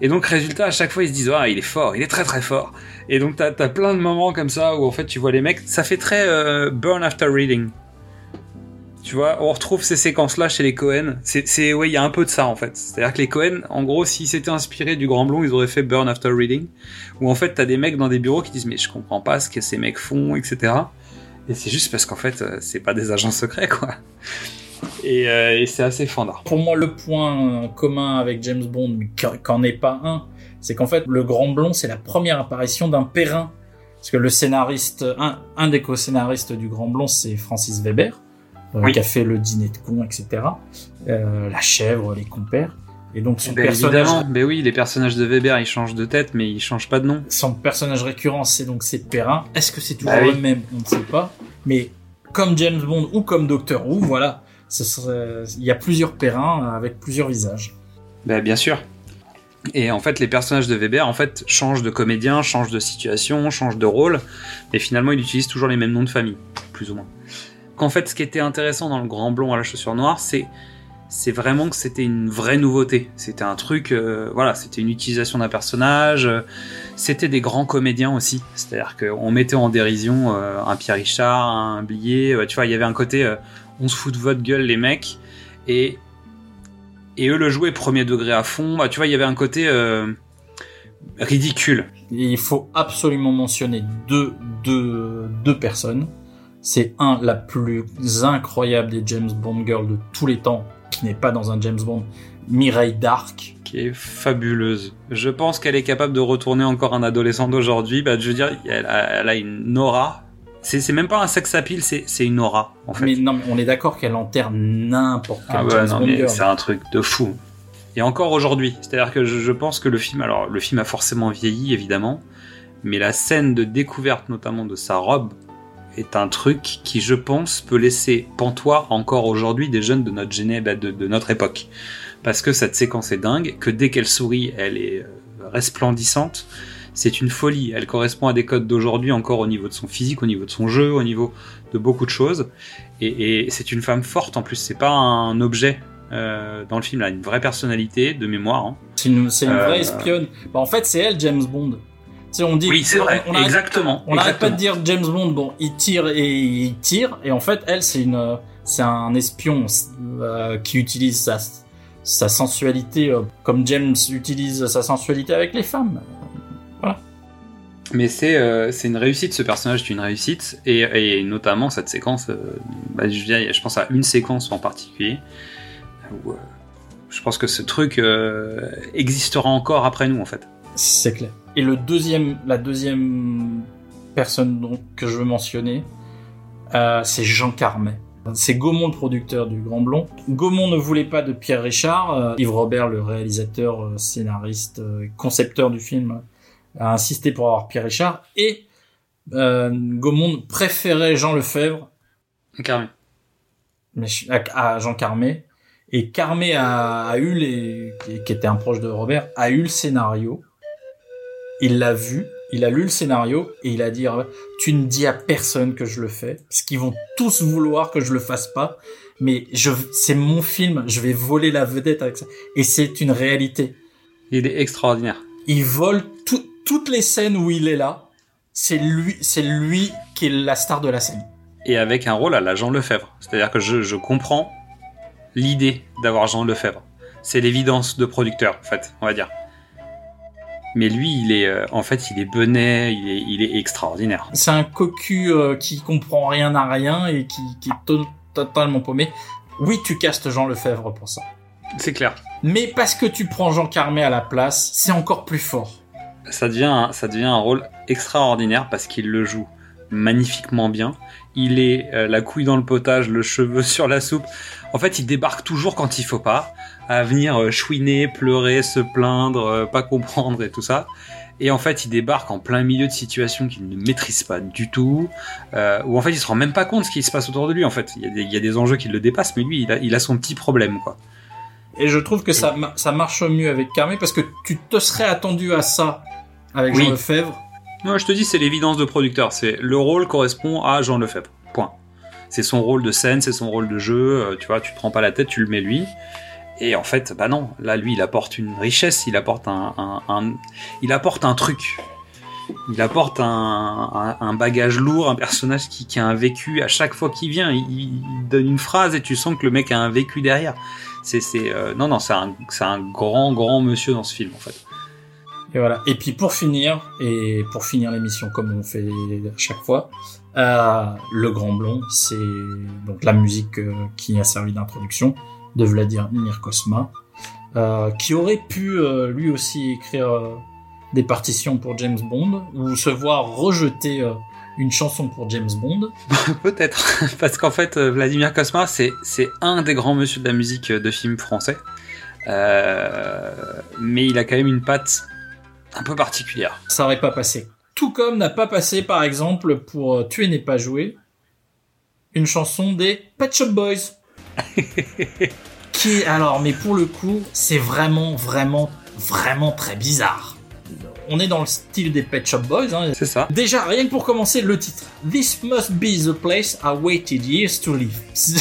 Et donc, résultat, à chaque fois, ils se disent, ah, il est fort, il est très très fort. Et donc, t'as as plein de moments comme ça où en fait, tu vois les mecs, ça fait très euh, burn after reading. Tu vois, on retrouve ces séquences-là chez les Cohen. C'est, ouais, il y a un peu de ça en fait. C'est-à-dire que les Cohen, en gros, s'ils s'étaient inspirés du Grand Blond, ils auraient fait Burn After Reading, où en fait, t'as des mecs dans des bureaux qui disent mais je comprends pas ce que ces mecs font, etc. Et c'est juste parce qu'en fait, euh, c'est pas des agents secrets, quoi. Et, euh, et c'est assez fandard. Pour moi, le point commun avec James Bond, mais qu'en est pas un, c'est qu'en fait, le Grand Blond, c'est la première apparition d'un Perrin. Parce que le scénariste, un, un des co-scénaristes du Grand Blond, c'est Francis Weber, euh, Oui. qui a fait le dîner de cons, etc. Euh, la chèvre, les compères. Et donc son Ben, personnage, évidemment, ben oui, les personnages de Weber, ils changent de tête, mais ils changent pas de nom. son personnage récurrent, c'est donc c'est Perrin. Est-ce que c'est toujours Bah oui. le même? On ne sait pas. Mais comme James Bond ou comme Doctor Who, voilà, il y a plusieurs Perrins avec plusieurs visages. Ben, bien sûr. Et en fait, les personnages de Weber, en fait, changent de comédien, changent de situation, changent de rôle, mais finalement, il utilise toujours les mêmes noms de famille, plus ou moins. Qu'en fait, ce qui était intéressant dans le Grand Blond à la chaussure noire, c'est c'est vraiment que c'était une vraie nouveauté. C'était un truc, euh, voilà, c'était une utilisation d'un personnage. euh, C'était des grands comédiens aussi. C'est-à-dire qu'on mettait en dérision euh, un Pierre Richard, un Blier. tu vois, il y avait un côté, on se fout de votre gueule, les mecs. Et et eux le jouaient premier degré à fond. Bah, tu vois, il y avait un côté euh, ridicule. Il faut absolument mentionner deux, deux, deux personnes. C'est un, la plus incroyable des James Bond girls de tous les temps, qui n'est pas dans un James Bond, Mireille Dark. qui est fabuleuse. Je pense qu'elle est capable de retourner encore un adolescent d'aujourd'hui. Bah, je veux dire, elle a, elle a une aura. C'est même pas un sex appeal, c'est c'est une aura en fait. Mais non, mais on est d'accord qu'elle enterre n'importe quel Ah non, mais girl. c'est un truc de fou. Et encore aujourd'hui, c'est-à-dire que je, je pense que le film, alors le film a forcément vieilli évidemment, mais la scène de découverte notamment de sa robe est un truc qui, je pense, peut laisser pantois encore aujourd'hui des jeunes de notre géné, bah, de, de notre époque, parce que cette séquence est dingue, que dès qu'elle sourit, elle est euh, resplendissante. C'est une folie. Elle correspond à des codes d'aujourd'hui encore au niveau de son physique, au niveau de son jeu, au niveau de beaucoup de choses. Et, et c'est une femme forte en plus. C'est pas un objet euh, dans le film. Elle a une vraie personnalité de mémoire. hein. C'est une, une Euh, vraie espionne. Bah, en fait, c'est elle, James Bond. On dit, Oui, c'est vrai. on arrête- Exactement. On n'arrête pas de dire James Bond, bon, il tire et il tire, et en fait, elle, c'est une, c'est un espion euh, qui utilise sa, sa sensualité euh, comme James utilise sa sensualité avec les femmes. Mais c'est euh, c'est une réussite. Ce personnage est une réussite et, et notamment cette séquence. euh, bah, je, veux dire, je pense à une séquence en particulier où euh, je pense que ce truc euh, existera encore après nous en fait. C'est clair. Et le deuxième, la deuxième personne donc, que je veux mentionner, euh, c'est Jean Carmet. C'est Gaumont, le producteur du Grand Blond. Gaumont ne voulait pas de Pierre Richard. Euh, Yves Robert, le réalisateur, euh, scénariste, euh, concepteur du film, a insisté pour avoir Pierre Richard. Et euh, Gaumont préférait Jean Lefebvre Carrément. mais je- à, à Jean Carmet. Et Carmet a, a eu les, qui- qui était un proche de Robert, a eu le scénario. Il l'a vu, il a lu le scénario et il a dit ah, tu ne dis à personne que je le fais parce qu'ils vont tous vouloir que je le fasse pas. Mais je, c'est mon film, je vais voler la vedette avec ça. Et c'est une réalité. Il est extraordinaire. Il vole tout- toutes les scènes où il est là. C'est lui, c'est lui qui est la star de la scène. Et avec un rôle à la Jean Lefebvre. C'est-à-dire que je, je comprends l'idée d'avoir Jean Lefebvre. C'est l'évidence de producteur, en fait, on va dire. Mais lui, il est, euh, en fait, il est benet, il est, il est extraordinaire. C'est un cocu euh, qui comprend rien à rien et qui, qui est to- totalement paumé. Oui, tu castes Jean Lefebvre pour ça. C'est clair. Mais parce que tu prends Jean Carmet à la place, c'est encore plus fort. Ça devient, un- ça devient un rôle extraordinaire parce qu'il le joue magnifiquement bien. Il est euh, la couille dans le potage, le cheveu sur la soupe. En fait, il débarque toujours quand il faut pas, à venir euh, chouiner, pleurer, se plaindre, euh, pas comprendre et tout ça. Et en fait, il débarque en plein milieu de situations qu'il ne maîtrise pas du tout, où en fait, il se rend même pas compte de ce qui se passe autour de lui. En fait, il y a des, il y a des enjeux qui le dépassent, mais lui, il a, il a son petit problème, quoi. Et je trouve que ça, ça marche mieux avec Carmet parce que tu te serais attendu à ça avec Oui. Jean Lefebvre. Non, je te dis, c'est l'évidence de producteur. C'est le rôle correspond à Jean Lefebvre. Point. C'est son rôle de scène, c'est son rôle de jeu. euh, tu vois, tu te prends pas la tête, tu le mets lui. Et en fait, bah non, là lui il apporte une richesse, il apporte un, un, un- il apporte un truc. Il apporte un, un- un bagage lourd, un personnage qui, qui a un vécu à chaque fois qu'il vient. Il, il donne une phrase et tu sens que le mec a un vécu derrière. C'est, c'est, euh, non, non, c'est un, c'est un grand, grand monsieur dans ce film en fait. Et voilà. Et puis pour finir, et pour finir l'émission comme on fait à chaque fois, euh, le Grand Blond, c'est donc la musique euh, qui a servi d'introduction de Vladimir Kosma, euh, qui aurait pu lui aussi écrire des partitions pour James Bond ou se voir rejeter une chanson pour James Bond. Peut-être, parce qu'en fait, Vladimir Kosma, c'est, c'est un des grands monsieur de la musique de films français. Mais il a quand même une patte un peu particulière. Ça aurait pas passé. Tout comme n'a pas passé par exemple pour euh, Tuer n'est pas joué une chanson des Pet Shop Boys. qui alors mais pour le coup c'est vraiment vraiment vraiment très bizarre on est dans le style des Pet Shop Boys hein. C'est ça. déjà rien que pour commencer le titre This must be the place I waited years to live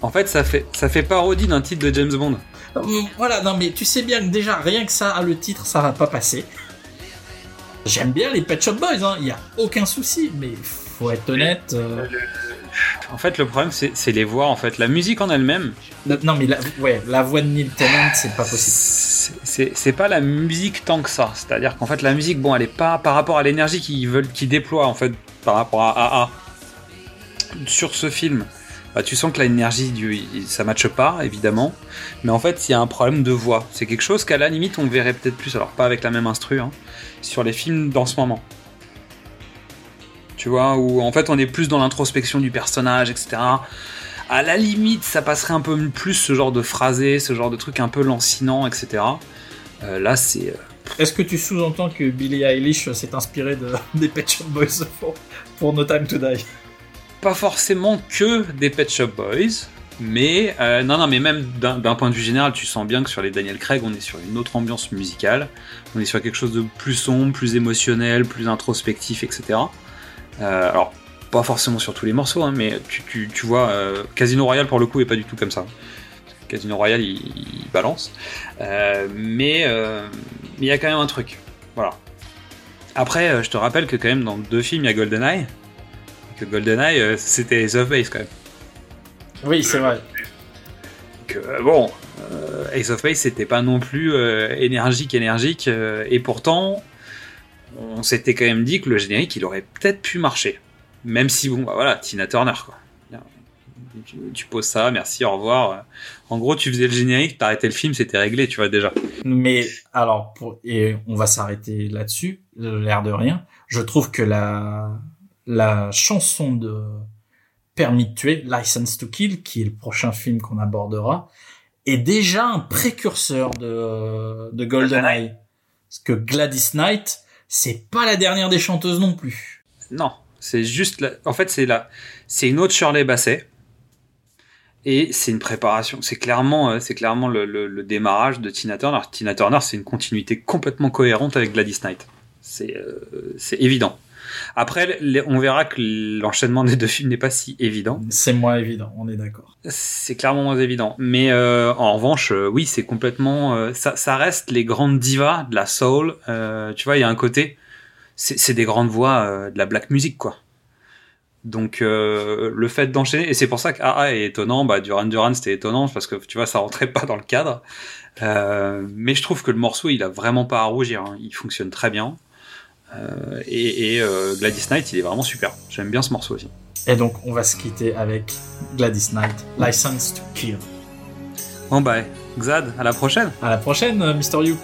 En fait, ça fait, ça fait parodie d'un titre de James Bond. Voilà non mais tu sais bien que déjà rien que ça le titre ça va pas passer j'aime bien les Pet Shop Boys hein. il y a aucun souci mais faut être honnête euh, En fait, le problème, c'est, les voix. En fait, la musique en elle-même, non mais la, ouais la voix de Neil Tennant c'est pas possible c'est, pas la musique tant que ça. C'est-à-dire qu'en fait, la musique, bon, elle est pas par rapport à l'énergie qu'ils veulent, qu'ils déploient en fait par rapport à AA sur ce film. Bah, tu sens que l'énergie du, ça matche pas, évidemment. Mais en fait, il y a un problème de voix. C'est quelque chose qu'à la limite, on verrait peut-être plus, alors pas avec la même instru, hein, sur les films dans ce moment. Tu vois, où en fait, on est plus dans l'introspection du personnage, etc. À la limite, ça passerait un peu plus ce genre de phrasé, ce genre de truc un peu lancinant, etc. Euh, là, c'est. euh, Est-ce que tu sous-entends que Billie Eilish s'est inspiré de, des Pet Shop Boys pour, pour No Time to Die? Pas forcément que des Pet Shop Boys, mais euh, non, non, mais même d'un point de vue général, tu sens bien que sur les Daniel Craig, on est sur une autre ambiance musicale, on est sur quelque chose de plus sombre, plus émotionnel, plus introspectif, etc. Euh, alors, pas forcément sur tous les morceaux, hein, mais tu, tu, tu vois, euh, Casino Royale pour le coup est pas du tout comme ça. Casino Royale, il, il balance, mais il y a quand même un truc, voilà. Après, je te rappelle que quand même dans deux films, il y a GoldenEye que GoldenEye, euh, c'était Ace of Base quand même. Oui, c'est vrai. Que, euh, bon, euh, Ace of Base, c'était pas non plus euh, énergique, énergique, euh, et pourtant, on s'était quand même dit que le générique, il aurait peut-être pu marcher. Même si, bon, bah voilà, Tina Turner, quoi. Tu, tu poses ça, merci, au revoir. En gros, tu faisais le générique, t'arrêtais le film, c'était réglé, tu vois, déjà. Mais alors, pour, et on va s'arrêter là-dessus, l'air de rien. Je trouve que la, la chanson de Permis de tuer, License to Kill, qui est le prochain film qu'on abordera, est déjà un précurseur de, de GoldenEye. Parce que Gladys Knight, c'est pas la dernière des chanteuses non plus. Non, c'est juste, la- en fait, c'est la, c'est une autre Shirley Basset. Et c'est une préparation. C'est clairement, euh, c'est clairement le, le- le démarrage de Tina Turner. Tina Turner, c'est une continuité complètement cohérente avec Gladys Knight. C'est, euh, c'est évident. Après, les- on verra que l'enchaînement des deux films n'est pas si évident. C'est moins évident, on est d'accord. C'est clairement moins évident. Mais euh, en revanche, euh, oui, c'est complètement. euh, ça, ça reste les grandes divas de la soul. Tu vois, il y a un côté. C'est des grandes voix de la black music, quoi. Donc euh, le fait d'enchaîner, et c'est pour ça que AA est étonnant, bah Duran Duran c'était étonnant parce que tu vois ça rentrait pas dans le cadre. Euh, mais je trouve que le morceau il a vraiment pas à rougir, hein. il fonctionne très bien. Euh, et et euh, Gladys Knight il est vraiment super. J'aime bien ce morceau aussi. Et donc, on va se quitter avec Gladys Knight, License to Kill. Bon bah Xad, à la prochaine. À la prochaine, euh, Mr. You.